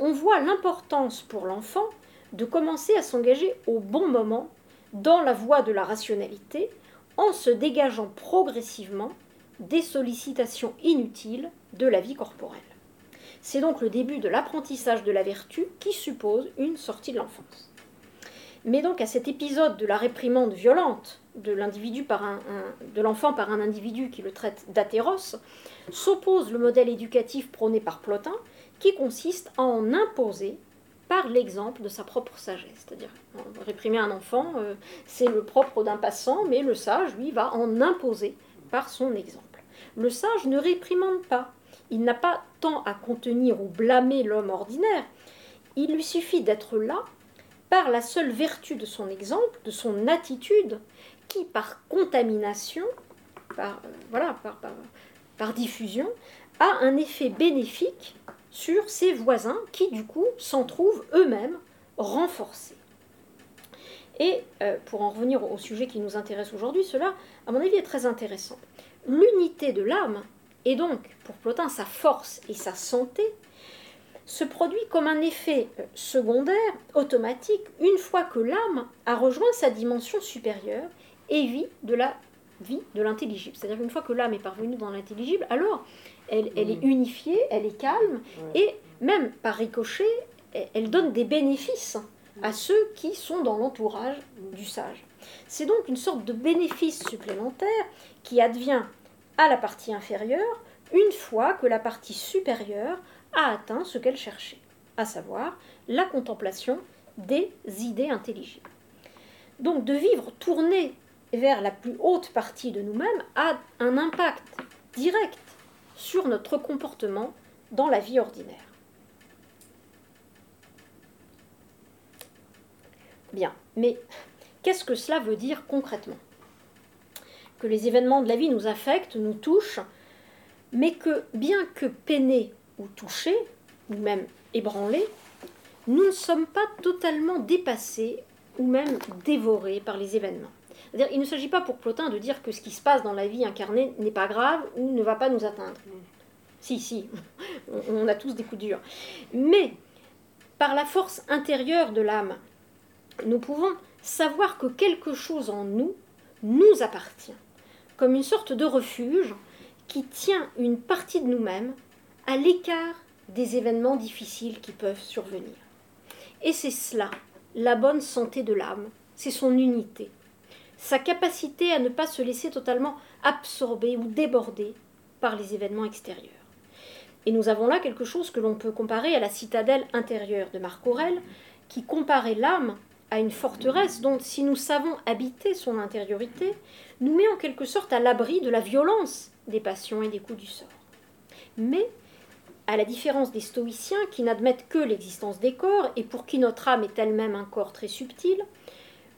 on voit l'importance pour l'enfant de commencer à s'engager au bon moment dans la voie de la rationalité en se dégageant progressivement des sollicitations inutiles de la vie corporelle. C'est donc le début de l'apprentissage de la vertu qui suppose une sortie de l'enfance. Mais donc à cet épisode de la réprimande violente de l'enfant par un individu qui le traite d'atéros, s'oppose le modèle éducatif prôné par Plotin, qui consiste à en imposer par l'exemple de sa propre sagesse. C'est-à-dire, réprimer un enfant, euh, c'est le propre d'un passant, mais le sage, lui, va en imposer par son exemple. Le sage ne réprimande pas. Il n'a pas tant à contenir ou blâmer l'homme ordinaire. Il lui suffit d'être là par la seule vertu de son exemple, de son attitude, qui, par contamination, par, euh, voilà, par, diffusion, a un effet bénéfique sur ses voisins qui, du coup, s'en trouvent eux-mêmes renforcés. Et euh, pour en revenir au sujet qui nous intéresse aujourd'hui, cela, à mon avis, est très intéressant. L'unité de l'âme, et donc, pour Plotin, sa force et sa santé, se produit comme un effet euh, secondaire, automatique, une fois que l'âme a rejoint sa dimension supérieure et vit de la vie de l'intelligible. C'est-à-dire qu'une fois que l'âme est parvenue dans l'intelligible, alors elle, est mm. unifiée, elle est calme, et même par ricochet, elle donne des bénéfices à ceux qui sont dans l'entourage du sage. C'est donc une sorte de bénéfice supplémentaire qui advient à la partie inférieure une fois que la partie supérieure a atteint ce qu'elle cherchait, à savoir la contemplation des idées intelligibles. Donc de vivre tourné vers la plus haute partie de nous-mêmes a un impact direct sur notre comportement dans la vie ordinaire. Bien, mais qu'est-ce que cela veut dire concrètement? Que les événements de la vie nous affectent, nous touchent, mais que bien que peinés ou touchés, ou même ébranlés, nous ne sommes pas totalement dépassés ou même dévorés par les événements il ne s'agit pas pour Plotin de dire que ce qui se passe dans la vie incarnée n'est pas grave ou ne va pas nous atteindre. Si, si, on a tous des coups durs. Mais par la force intérieure de l'âme, nous pouvons savoir que quelque chose en nous nous appartient, comme une sorte de refuge qui tient une partie de nous-mêmes à l'écart des événements difficiles qui peuvent survenir. Et c'est cela, la bonne santé de l'âme, c'est son unité sa capacité à ne pas se laisser totalement absorber ou déborder par les événements extérieurs. Et nous avons là quelque chose que l'on peut comparer à la citadelle intérieure de Marc Aurèle, qui comparait l'âme à une forteresse dont, si nous savons habiter son intériorité, nous met en quelque sorte à l'abri de la violence des passions et des coups du sort. Mais, à la différence des stoïciens qui n'admettent que l'existence des corps et pour qui notre âme est elle-même un corps très subtil,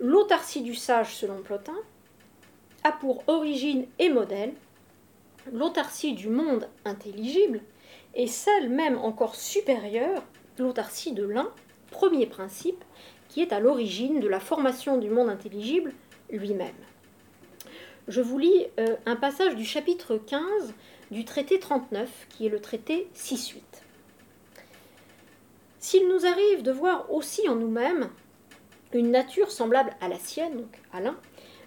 l'autarcie du sage, selon Plotin, a pour origine et modèle l'autarcie du monde intelligible et celle même encore supérieure, l'autarcie de l'un, premier principe, est à l'origine de la formation du monde intelligible lui-même. Je vous lis euh, un passage du chapitre 15 du traité 39, qui est le traité 6-8. S'il nous arrive de voir aussi en nous-mêmes une nature semblable à la sienne, donc à l'un,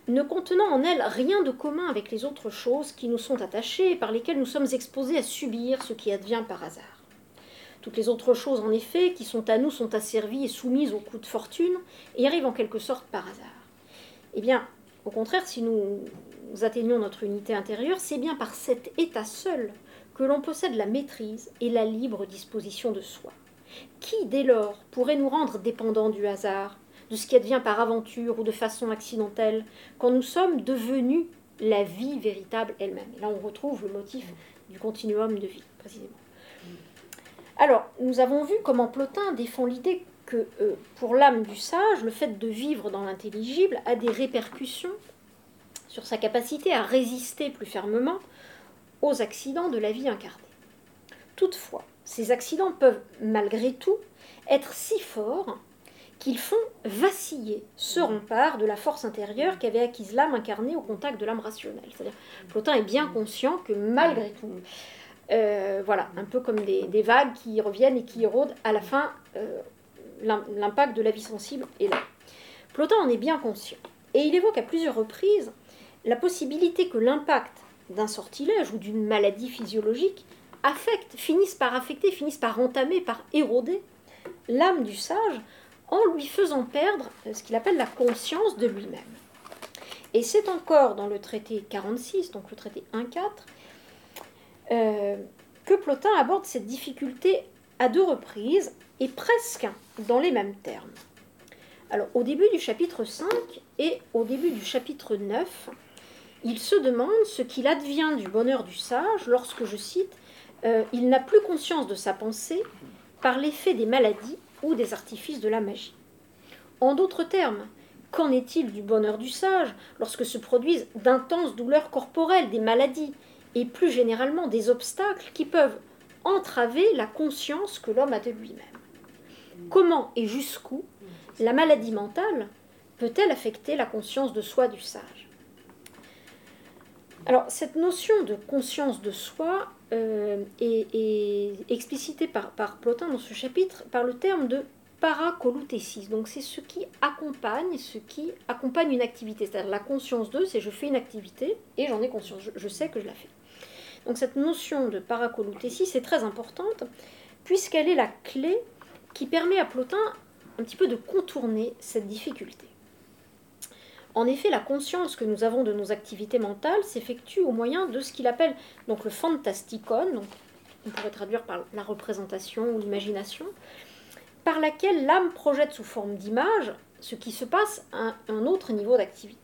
ne contenant en elle rien de commun avec les autres choses qui nous sont attachées et par lesquelles nous sommes exposés à subir ce qui advient par hasard. Toutes les autres choses, en effet, qui sont à nous, sont asservies et soumises aux coups de fortune et arrivent en quelque sorte par hasard. Eh bien, au contraire, si nous atteignons notre unité intérieure, c'est bien par cet état seul que l'on possède la maîtrise et la libre disposition de soi. Qui, dès lors, pourrait nous rendre dépendants du hasard, de ce qui advient par aventure ou de façon accidentelle, quand nous sommes devenus la vie véritable elle-même. Là, on retrouve le motif du continuum de vie, précisément. Alors, nous avons vu comment Plotin défend l'idée que euh, pour l'âme du sage, le fait de vivre dans l'intelligible a des répercussions sur sa capacité à résister plus fermement aux accidents de la vie incarnée. Toutefois, ces accidents peuvent malgré tout être si forts qu'ils font vaciller ce rempart de la force intérieure qu'avait acquise l'âme incarnée au contact de l'âme rationnelle. C'est-à-dire, Plotin est bien conscient que malgré tout, euh, voilà, un peu comme des, vagues qui reviennent et qui érodent, à la fin, euh, l'impact de la vie sensible est là. Plotin en est bien conscient. Et il évoque à plusieurs reprises la possibilité que l'impact d'un sortilège ou d'une maladie physiologique affecte, finisse par affecter, finisse par entamer, par éroder l'âme du sage en lui faisant perdre euh, ce qu'il appelle la conscience de lui-même. Et c'est encore dans le traité 46, donc le traité 1.4, euh, que Plotin aborde cette difficulté à deux reprises et presque dans les mêmes termes. Alors, au début du chapitre 5 et au début du chapitre 9, il se demande ce qu'il advient du bonheur du sage lorsque, je cite, euh, il n'a plus conscience de sa pensée par l'effet des maladies ou des artifices de la magie. En d'autres termes, qu'en est-il du bonheur du sage lorsque se produisent d'intenses douleurs corporelles, des maladies, et plus généralement des obstacles qui peuvent entraver la conscience que l'homme a de lui-même Comment et jusqu'où la maladie mentale peut-elle affecter la conscience de soi du sage? Alors, cette notion de conscience de soi euh, est, explicitée par, Plotin dans ce chapitre par le terme de paracolutésis. Donc c'est ce qui accompagne, ce qui accompagne une activité. C'est-à-dire la conscience de, c'est je fais une activité et j'en ai conscience, je, sais que je la fais. Donc cette notion de paracolutésis est très importante puisqu'elle est la clé qui permet à Plotin un petit peu de contourner cette difficulté. En effet, la conscience que nous avons de nos activités mentales s'effectue au moyen de ce qu'il appelle donc le fantasticon, on pourrait traduire par la représentation ou l'imagination, par laquelle l'âme projette sous forme d'image ce qui se passe à un autre niveau d'activité.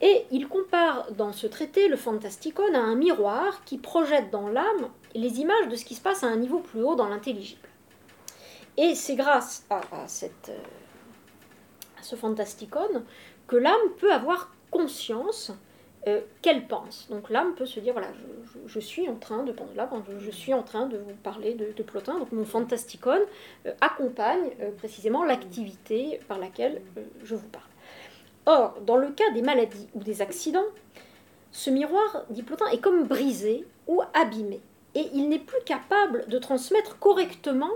Et il compare dans ce traité le fantasticon à un miroir qui projette dans l'âme les images de ce qui se passe à un niveau plus haut dans l'intelligible. Et c'est grâce à, euh, ce fantasticon que l'âme peut avoir conscience euh, qu'elle pense. Donc l'âme peut se dire voilà, je, suis en train de je, suis en train de vous parler de, Plotin. Donc mon fantasticon euh, accompagne précisément l'activité par laquelle je vous parle. Or, dans le cas des maladies ou des accidents, ce miroir, dit Plotin, est comme brisé ou abîmé. Et il n'est plus capable de transmettre correctement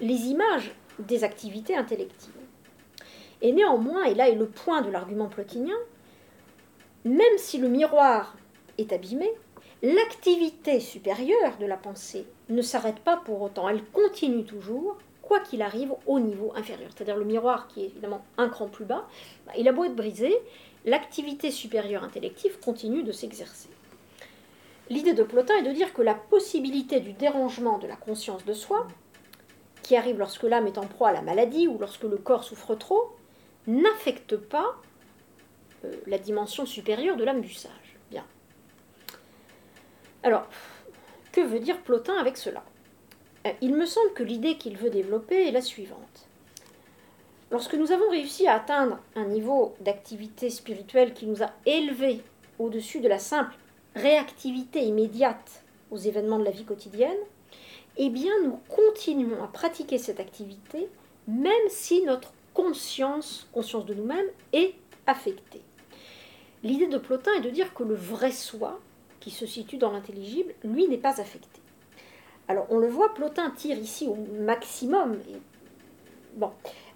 les images des activités intellectives. Et néanmoins, et là est le point de l'argument plotinien, même si le miroir est abîmé, l'activité supérieure de la pensée ne s'arrête pas pour autant, elle continue toujours, quoi qu'il arrive au niveau inférieur. C'est-à-dire le miroir qui est évidemment un cran plus bas, bah, il a beau être brisé, l'activité supérieure intellective continue de s'exercer. L'idée de Plotin est de dire que la possibilité du dérangement de la conscience de soi, qui arrive lorsque l'âme est en proie à la maladie ou lorsque le corps souffre trop, n'affecte pas euh, la dimension supérieure de l'âme du sage. Bien. Alors, que veut dire Plotin avec cela? Il me semble que l'idée qu'il veut développer est la suivante. Lorsque nous avons réussi à atteindre un niveau d'activité spirituelle qui nous a élevés au-dessus de la simple réactivité immédiate aux événements de la vie quotidienne, eh bien nous continuons à pratiquer cette activité même si notre conscience, conscience de nous-mêmes, est affectée. L'idée de Plotin est de dire que le vrai soi, qui se situe dans l'intelligible, lui n'est pas affecté. Alors on le voit, Plotin tire ici au maximum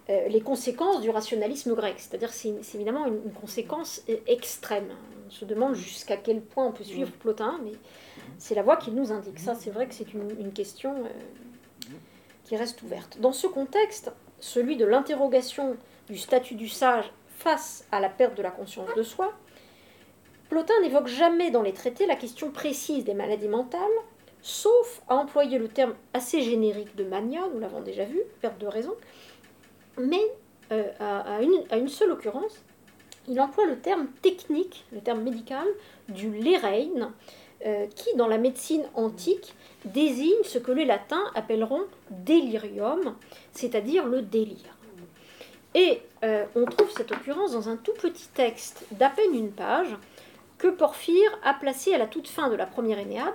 euh, les conséquences du rationalisme grec, c'est-à-dire c'est évidemment une, conséquence euh, extrême. On se demande jusqu'à quel point on peut suivre Plotin, mais c'est la voie qu'il nous indique. Ça, c'est vrai que c'est une, question euh, qui reste ouverte. Dans ce contexte, celui de l'interrogation du statut du sage face à la perte de la conscience de soi, Plotin n'évoque jamais dans les traités la question précise des maladies mentales, sauf à employer le terme assez générique de mania, nous l'avons déjà vu, perte de raison, mais euh, à, une, seule occurrence, il emploie le terme technique, le terme médical, du lérein, euh, qui, dans la médecine antique, désigne ce que les latins appelleront delirium, c'est-à-dire le délire. Et euh, on trouve cette occurrence dans un tout petit texte d'à peine une page que Porphyre a placé à la toute fin de la première Énéade,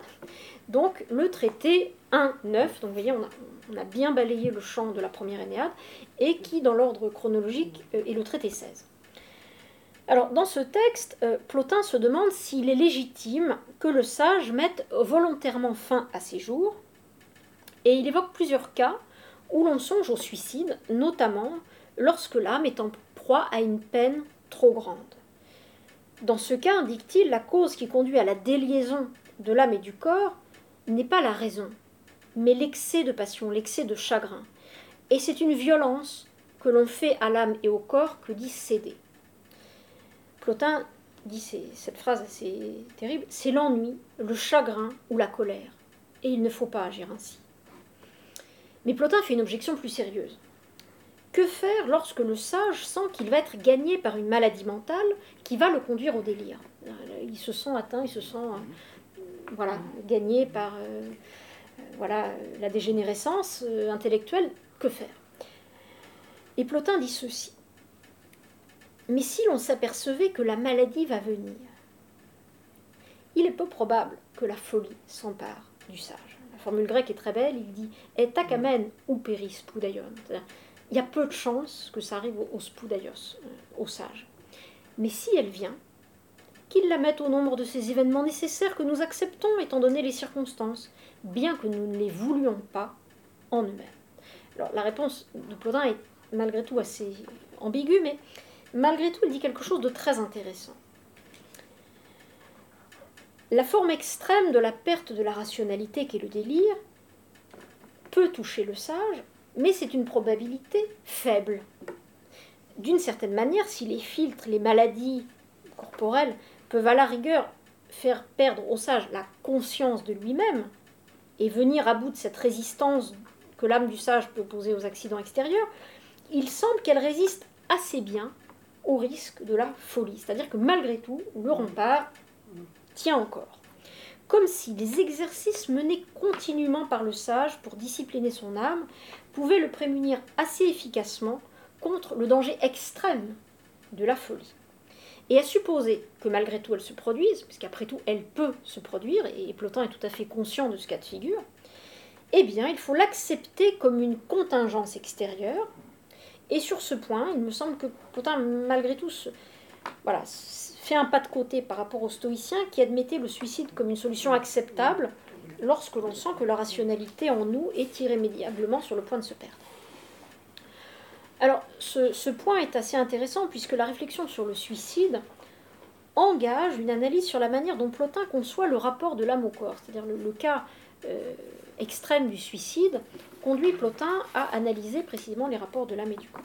donc le traité 1.9, donc vous voyez on a, bien balayé le champ de la première Énéade, et qui dans l'ordre chronologique euh, est le traité 16. Alors, dans ce texte, euh, Plotin se demande s'il est légitime que le sage mette volontairement fin à ses jours, et il évoque plusieurs cas où l'on songe au suicide, notamment lorsque l'âme est en proie à une peine trop grande. Dans ce cas, indique-t-il, la cause qui conduit à la déliaison de l'âme et du corps n'est pas la raison, mais l'excès de passion, l'excès de chagrin. Et c'est une violence que l'on fait à l'âme et au corps que dit céder. Plotin dit cette phrase assez terrible, c'est l'ennui, le chagrin ou la colère. Et il ne faut pas agir ainsi. Mais Plotin fait une objection plus sérieuse. Que faire lorsque le sage sent qu'il va être gagné par une maladie mentale qui va le conduire au délire? Il se sent atteint, il se sent euh, voilà, gagné par euh, euh, voilà, la dégénérescence intellectuelle. Que faire? Et Plotin dit ceci. Mais si l'on s'apercevait que la maladie va venir, il est peu probable que la folie s'empare du sage. La formule grecque est très belle, il dit et akamen ou péris. Il y a peu de chances que ça arrive au, spoudaios, euh, au sage. Mais si elle vient, qu'il la mette au nombre de ces événements nécessaires que nous acceptons étant donné les circonstances, bien que nous ne les voulions pas en eux-mêmes. Alors la réponse de Plotin est malgré tout assez ambiguë, mais malgré tout, il dit quelque chose de très intéressant. La forme extrême de la perte de la rationalité qu'est le délire peut toucher le sage, mais c'est une probabilité faible. D'une certaine manière, si les filtres, les maladies corporelles peuvent à la rigueur faire perdre au sage la conscience de lui-même et venir à bout de cette résistance que l'âme du sage peut poser aux accidents extérieurs, il semble qu'elle résiste assez bien au risque de la folie. C'est-à-dire que malgré tout, le rempart tient encore. Comme si les exercices menés continuellement par le sage pour discipliner son âme pouvaient le prémunir assez efficacement contre le danger extrême de la folie. Et à supposer que malgré tout elle se produise, puisqu'après tout elle peut se produire, et Plotin est tout à fait conscient de ce cas de figure, eh bien il faut l'accepter comme une contingence extérieure et sur ce point, il me semble que Plotin, malgré tout, voilà, fait un pas de côté par rapport aux stoïciens qui admettaient le suicide comme une solution acceptable lorsque l'on sent que la rationalité en nous est irrémédiablement sur le point de se perdre. Alors, ce, point est assez intéressant puisque la réflexion sur le suicide engage une analyse sur la manière dont Plotin conçoit le rapport de l'âme au corps, c'est-à-dire le, cas euh, extrême du suicide conduit Plotin à analyser précisément les rapports de l'âme et du corps.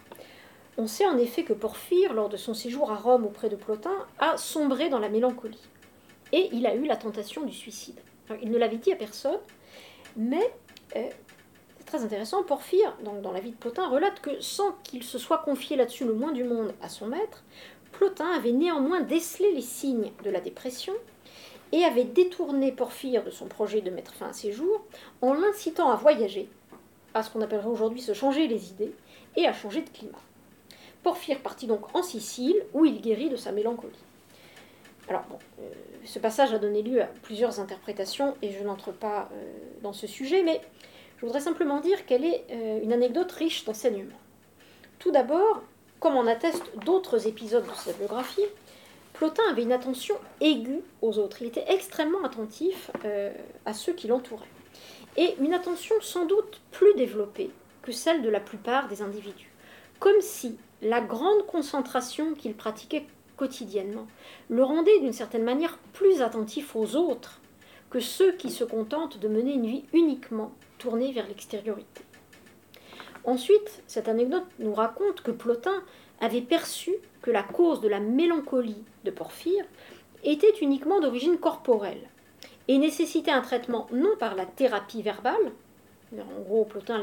On sait en effet que Porphyre, lors de son séjour à Rome auprès de Plotin, a sombré dans la mélancolie. Et il a eu la tentation du suicide. il ne l'avait dit à personne, mais euh, c'est très intéressant, Porphyre, donc dans la vie de Plotin, relate que sans qu'il se soit confié là-dessus le moins du monde à son maître, Plotin avait néanmoins décelé les signes de la dépression et avait détourné Porphyre de son projet de mettre fin à ses jours en l'incitant à voyager, à ce qu'on appellerait aujourd'hui se changer les idées, et à changer de climat. Porphyre partit donc en Sicile, où il guérit de sa mélancolie. Alors, bon, euh, ce passage a donné lieu à plusieurs interprétations, et je n'entre pas euh, dans ce sujet, mais je voudrais simplement dire qu'elle est euh, une anecdote riche d'enseignements. Tout d'abord, comme en attestent d'autres épisodes de sa biographie, Plotin avait une attention aiguë aux autres. Il était extrêmement attentif à ceux qui l'entouraient. Et une attention sans doute plus développée que celle de la plupart des individus. Comme si la grande concentration qu'il pratiquait quotidiennement le rendait d'une certaine manière plus attentif aux autres que ceux qui se contentent de mener une vie uniquement tournée vers l'extériorité. Ensuite, cette anecdote nous raconte que Plotin avait perçu que la cause de la mélancolie de Porphyre était uniquement d'origine corporelle et nécessitait un traitement non par la thérapie verbale, en gros, Plotin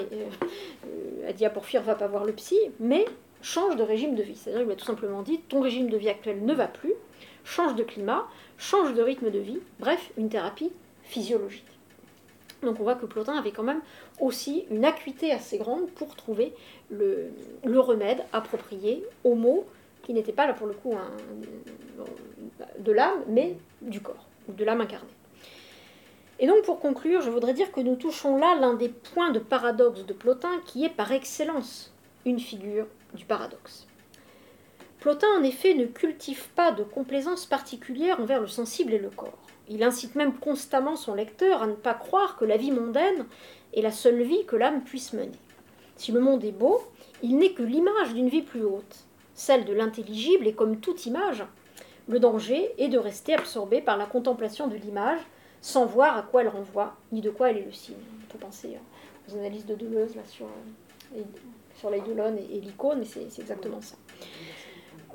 a dit à Porphyre va pas voir le psy, mais change de régime de vie. C'est-à-dire qu'il lui a tout simplement dit ton régime de vie actuel ne va plus, change de climat, change de rythme de vie, bref, une thérapie physiologique. Donc on voit que Plotin avait quand même aussi une acuité assez grande pour trouver le, remède approprié aux maux qui n'étaient pas là pour le coup de l'âme, mais du corps, ou de l'âme incarnée. Et donc pour conclure, je voudrais dire que nous touchons là l'un des points de paradoxe de Plotin qui est par excellence une figure du paradoxe. Plotin en effet ne cultive pas de complaisance particulière envers le sensible et le corps. Il incite même constamment son lecteur à ne pas croire que la vie mondaine est la seule vie que l'âme puisse mener. Si le monde est beau, il n'est que l'image d'une vie plus haute, celle de l'intelligible, et comme toute image, le danger est de rester absorbé par la contemplation de l'image, sans voir à quoi elle renvoie, ni de quoi elle est le signe. On peut penser aux analyses de Deleuze sur, euh, sur l'eidolone et, l'icône, mais c'est exactement ça.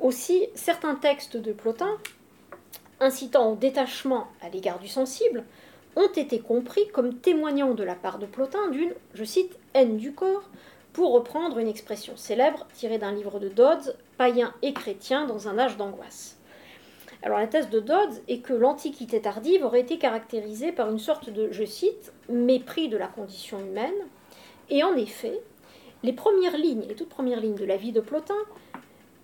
Aussi, certains textes de Plotin, incitant au détachement à l'égard du sensible, ont été compris comme témoignant de la part de Plotin d'une, je cite, haine du corps, pour reprendre une expression célèbre tirée d'un livre de Dodds, Païen et chrétien dans un âge d'angoisse. Alors la thèse de Dodds est que l'Antiquité tardive aurait été caractérisée par une sorte de, je cite, mépris de la condition humaine, et en effet, les premières lignes, les toutes premières lignes de la vie de Plotin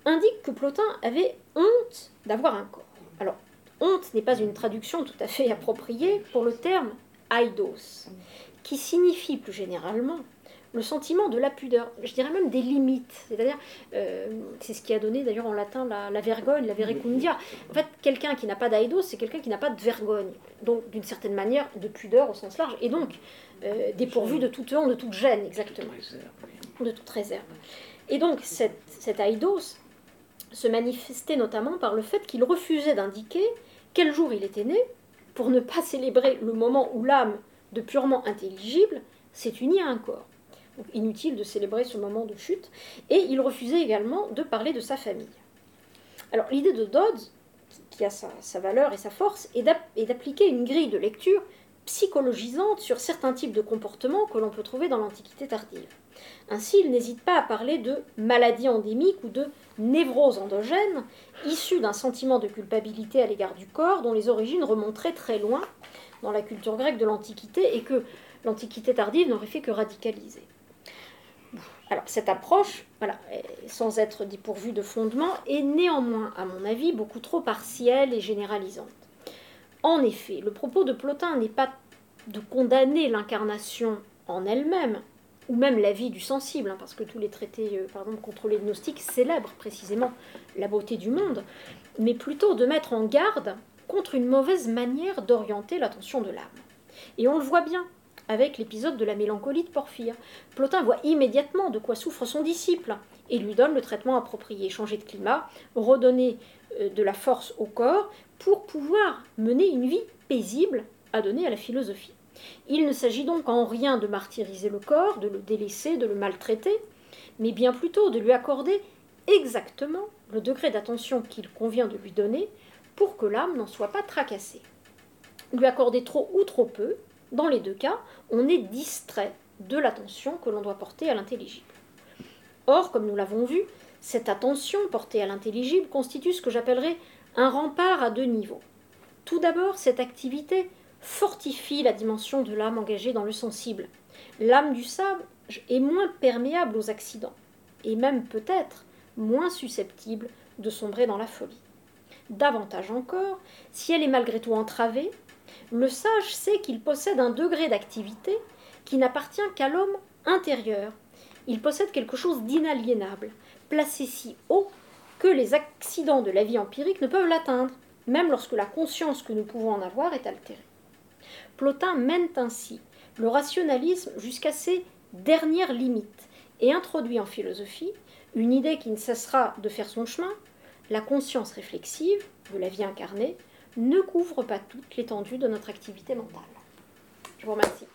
indiquent que Plotin avait honte d'avoir un corps. Alors, honte n'est pas une traduction tout à fait appropriée pour le terme aidos, qui signifie plus généralement le sentiment de la pudeur, je dirais même des limites. C'est-à-dire, euh, c'est ce qui a donné d'ailleurs en latin la, vergogne, la verecundia. En fait, quelqu'un qui n'a pas d'aïdos, c'est quelqu'un qui n'a pas de vergogne, donc d'une certaine manière de pudeur au sens large, et donc euh, dépourvu de toute honte, de toute gêne, exactement, de toute réserve. Et donc, cette, cet aidos se manifestait notamment par le fait qu'il refusait d'indiquer quel jour il était né, pour ne pas célébrer le moment où l'âme, de purement intelligible, s'est unie à un corps inutile de célébrer ce moment de chute, et il refusait également de parler de sa famille. Alors l'idée de Dodds, qui a sa, valeur et sa force, est d'appliquer une grille de lecture psychologisante sur certains types de comportements que l'on peut trouver dans l'Antiquité tardive. Ainsi, il n'hésite pas à parler de maladie endémique ou de névrose endogène, issue d'un sentiment de culpabilité à l'égard du corps dont les origines remonteraient très loin dans la culture grecque de l'Antiquité et que l'Antiquité tardive n'aurait fait que radicaliser. Alors cette approche, sans être dépourvue de fondement, est néanmoins, à mon avis, beaucoup trop partielle et généralisante. En effet, le propos de Plotin n'est pas de condamner l'incarnation en elle-même, ou même la vie du sensible, hein, parce que tous les traités euh, par exemple, contre les gnostiques célèbrent précisément la beauté du monde, mais plutôt de mettre en garde contre une mauvaise manière d'orienter l'attention de l'âme. Et on le voit bien avec l'épisode de la mélancolie de Porphyre. Plotin voit immédiatement de quoi souffre son disciple et lui donne le traitement approprié, changer de climat, redonner euh, de la force au corps pour pouvoir mener une vie paisible à donner à la philosophie. Il ne s'agit donc en rien de martyriser le corps, de le délaisser, de le maltraiter, mais bien plutôt de lui accorder exactement le degré d'attention qu'il convient de lui donner pour que l'âme n'en soit pas tracassée. Lui accorder trop ou trop peu, dans les deux cas, on est distrait de l'attention que l'on doit porter à l'intelligible. Or, comme nous l'avons vu, cette attention portée à l'intelligible constitue ce que j'appellerais un rempart à deux niveaux. Tout d'abord, cette activité fortifie la dimension de l'âme engagée dans le sensible. L'âme du sable est moins perméable aux accidents, et même peut-être moins susceptible de sombrer dans la folie. Davantage encore, si elle est malgré tout entravée, le sage sait qu'il possède un degré d'activité qui n'appartient qu'à l'homme intérieur. Il possède quelque chose d'inaliénable, placé si haut que les accidents de la vie empirique ne peuvent l'atteindre, même lorsque la conscience que nous pouvons en avoir est altérée. Plotin mène ainsi le rationalisme jusqu'à ses dernières limites et introduit en philosophie une idée qui ne cessera de faire son chemin, la conscience réflexive de la vie incarnée ne couvre pas toute l'étendue de notre activité mentale. Je vous remercie.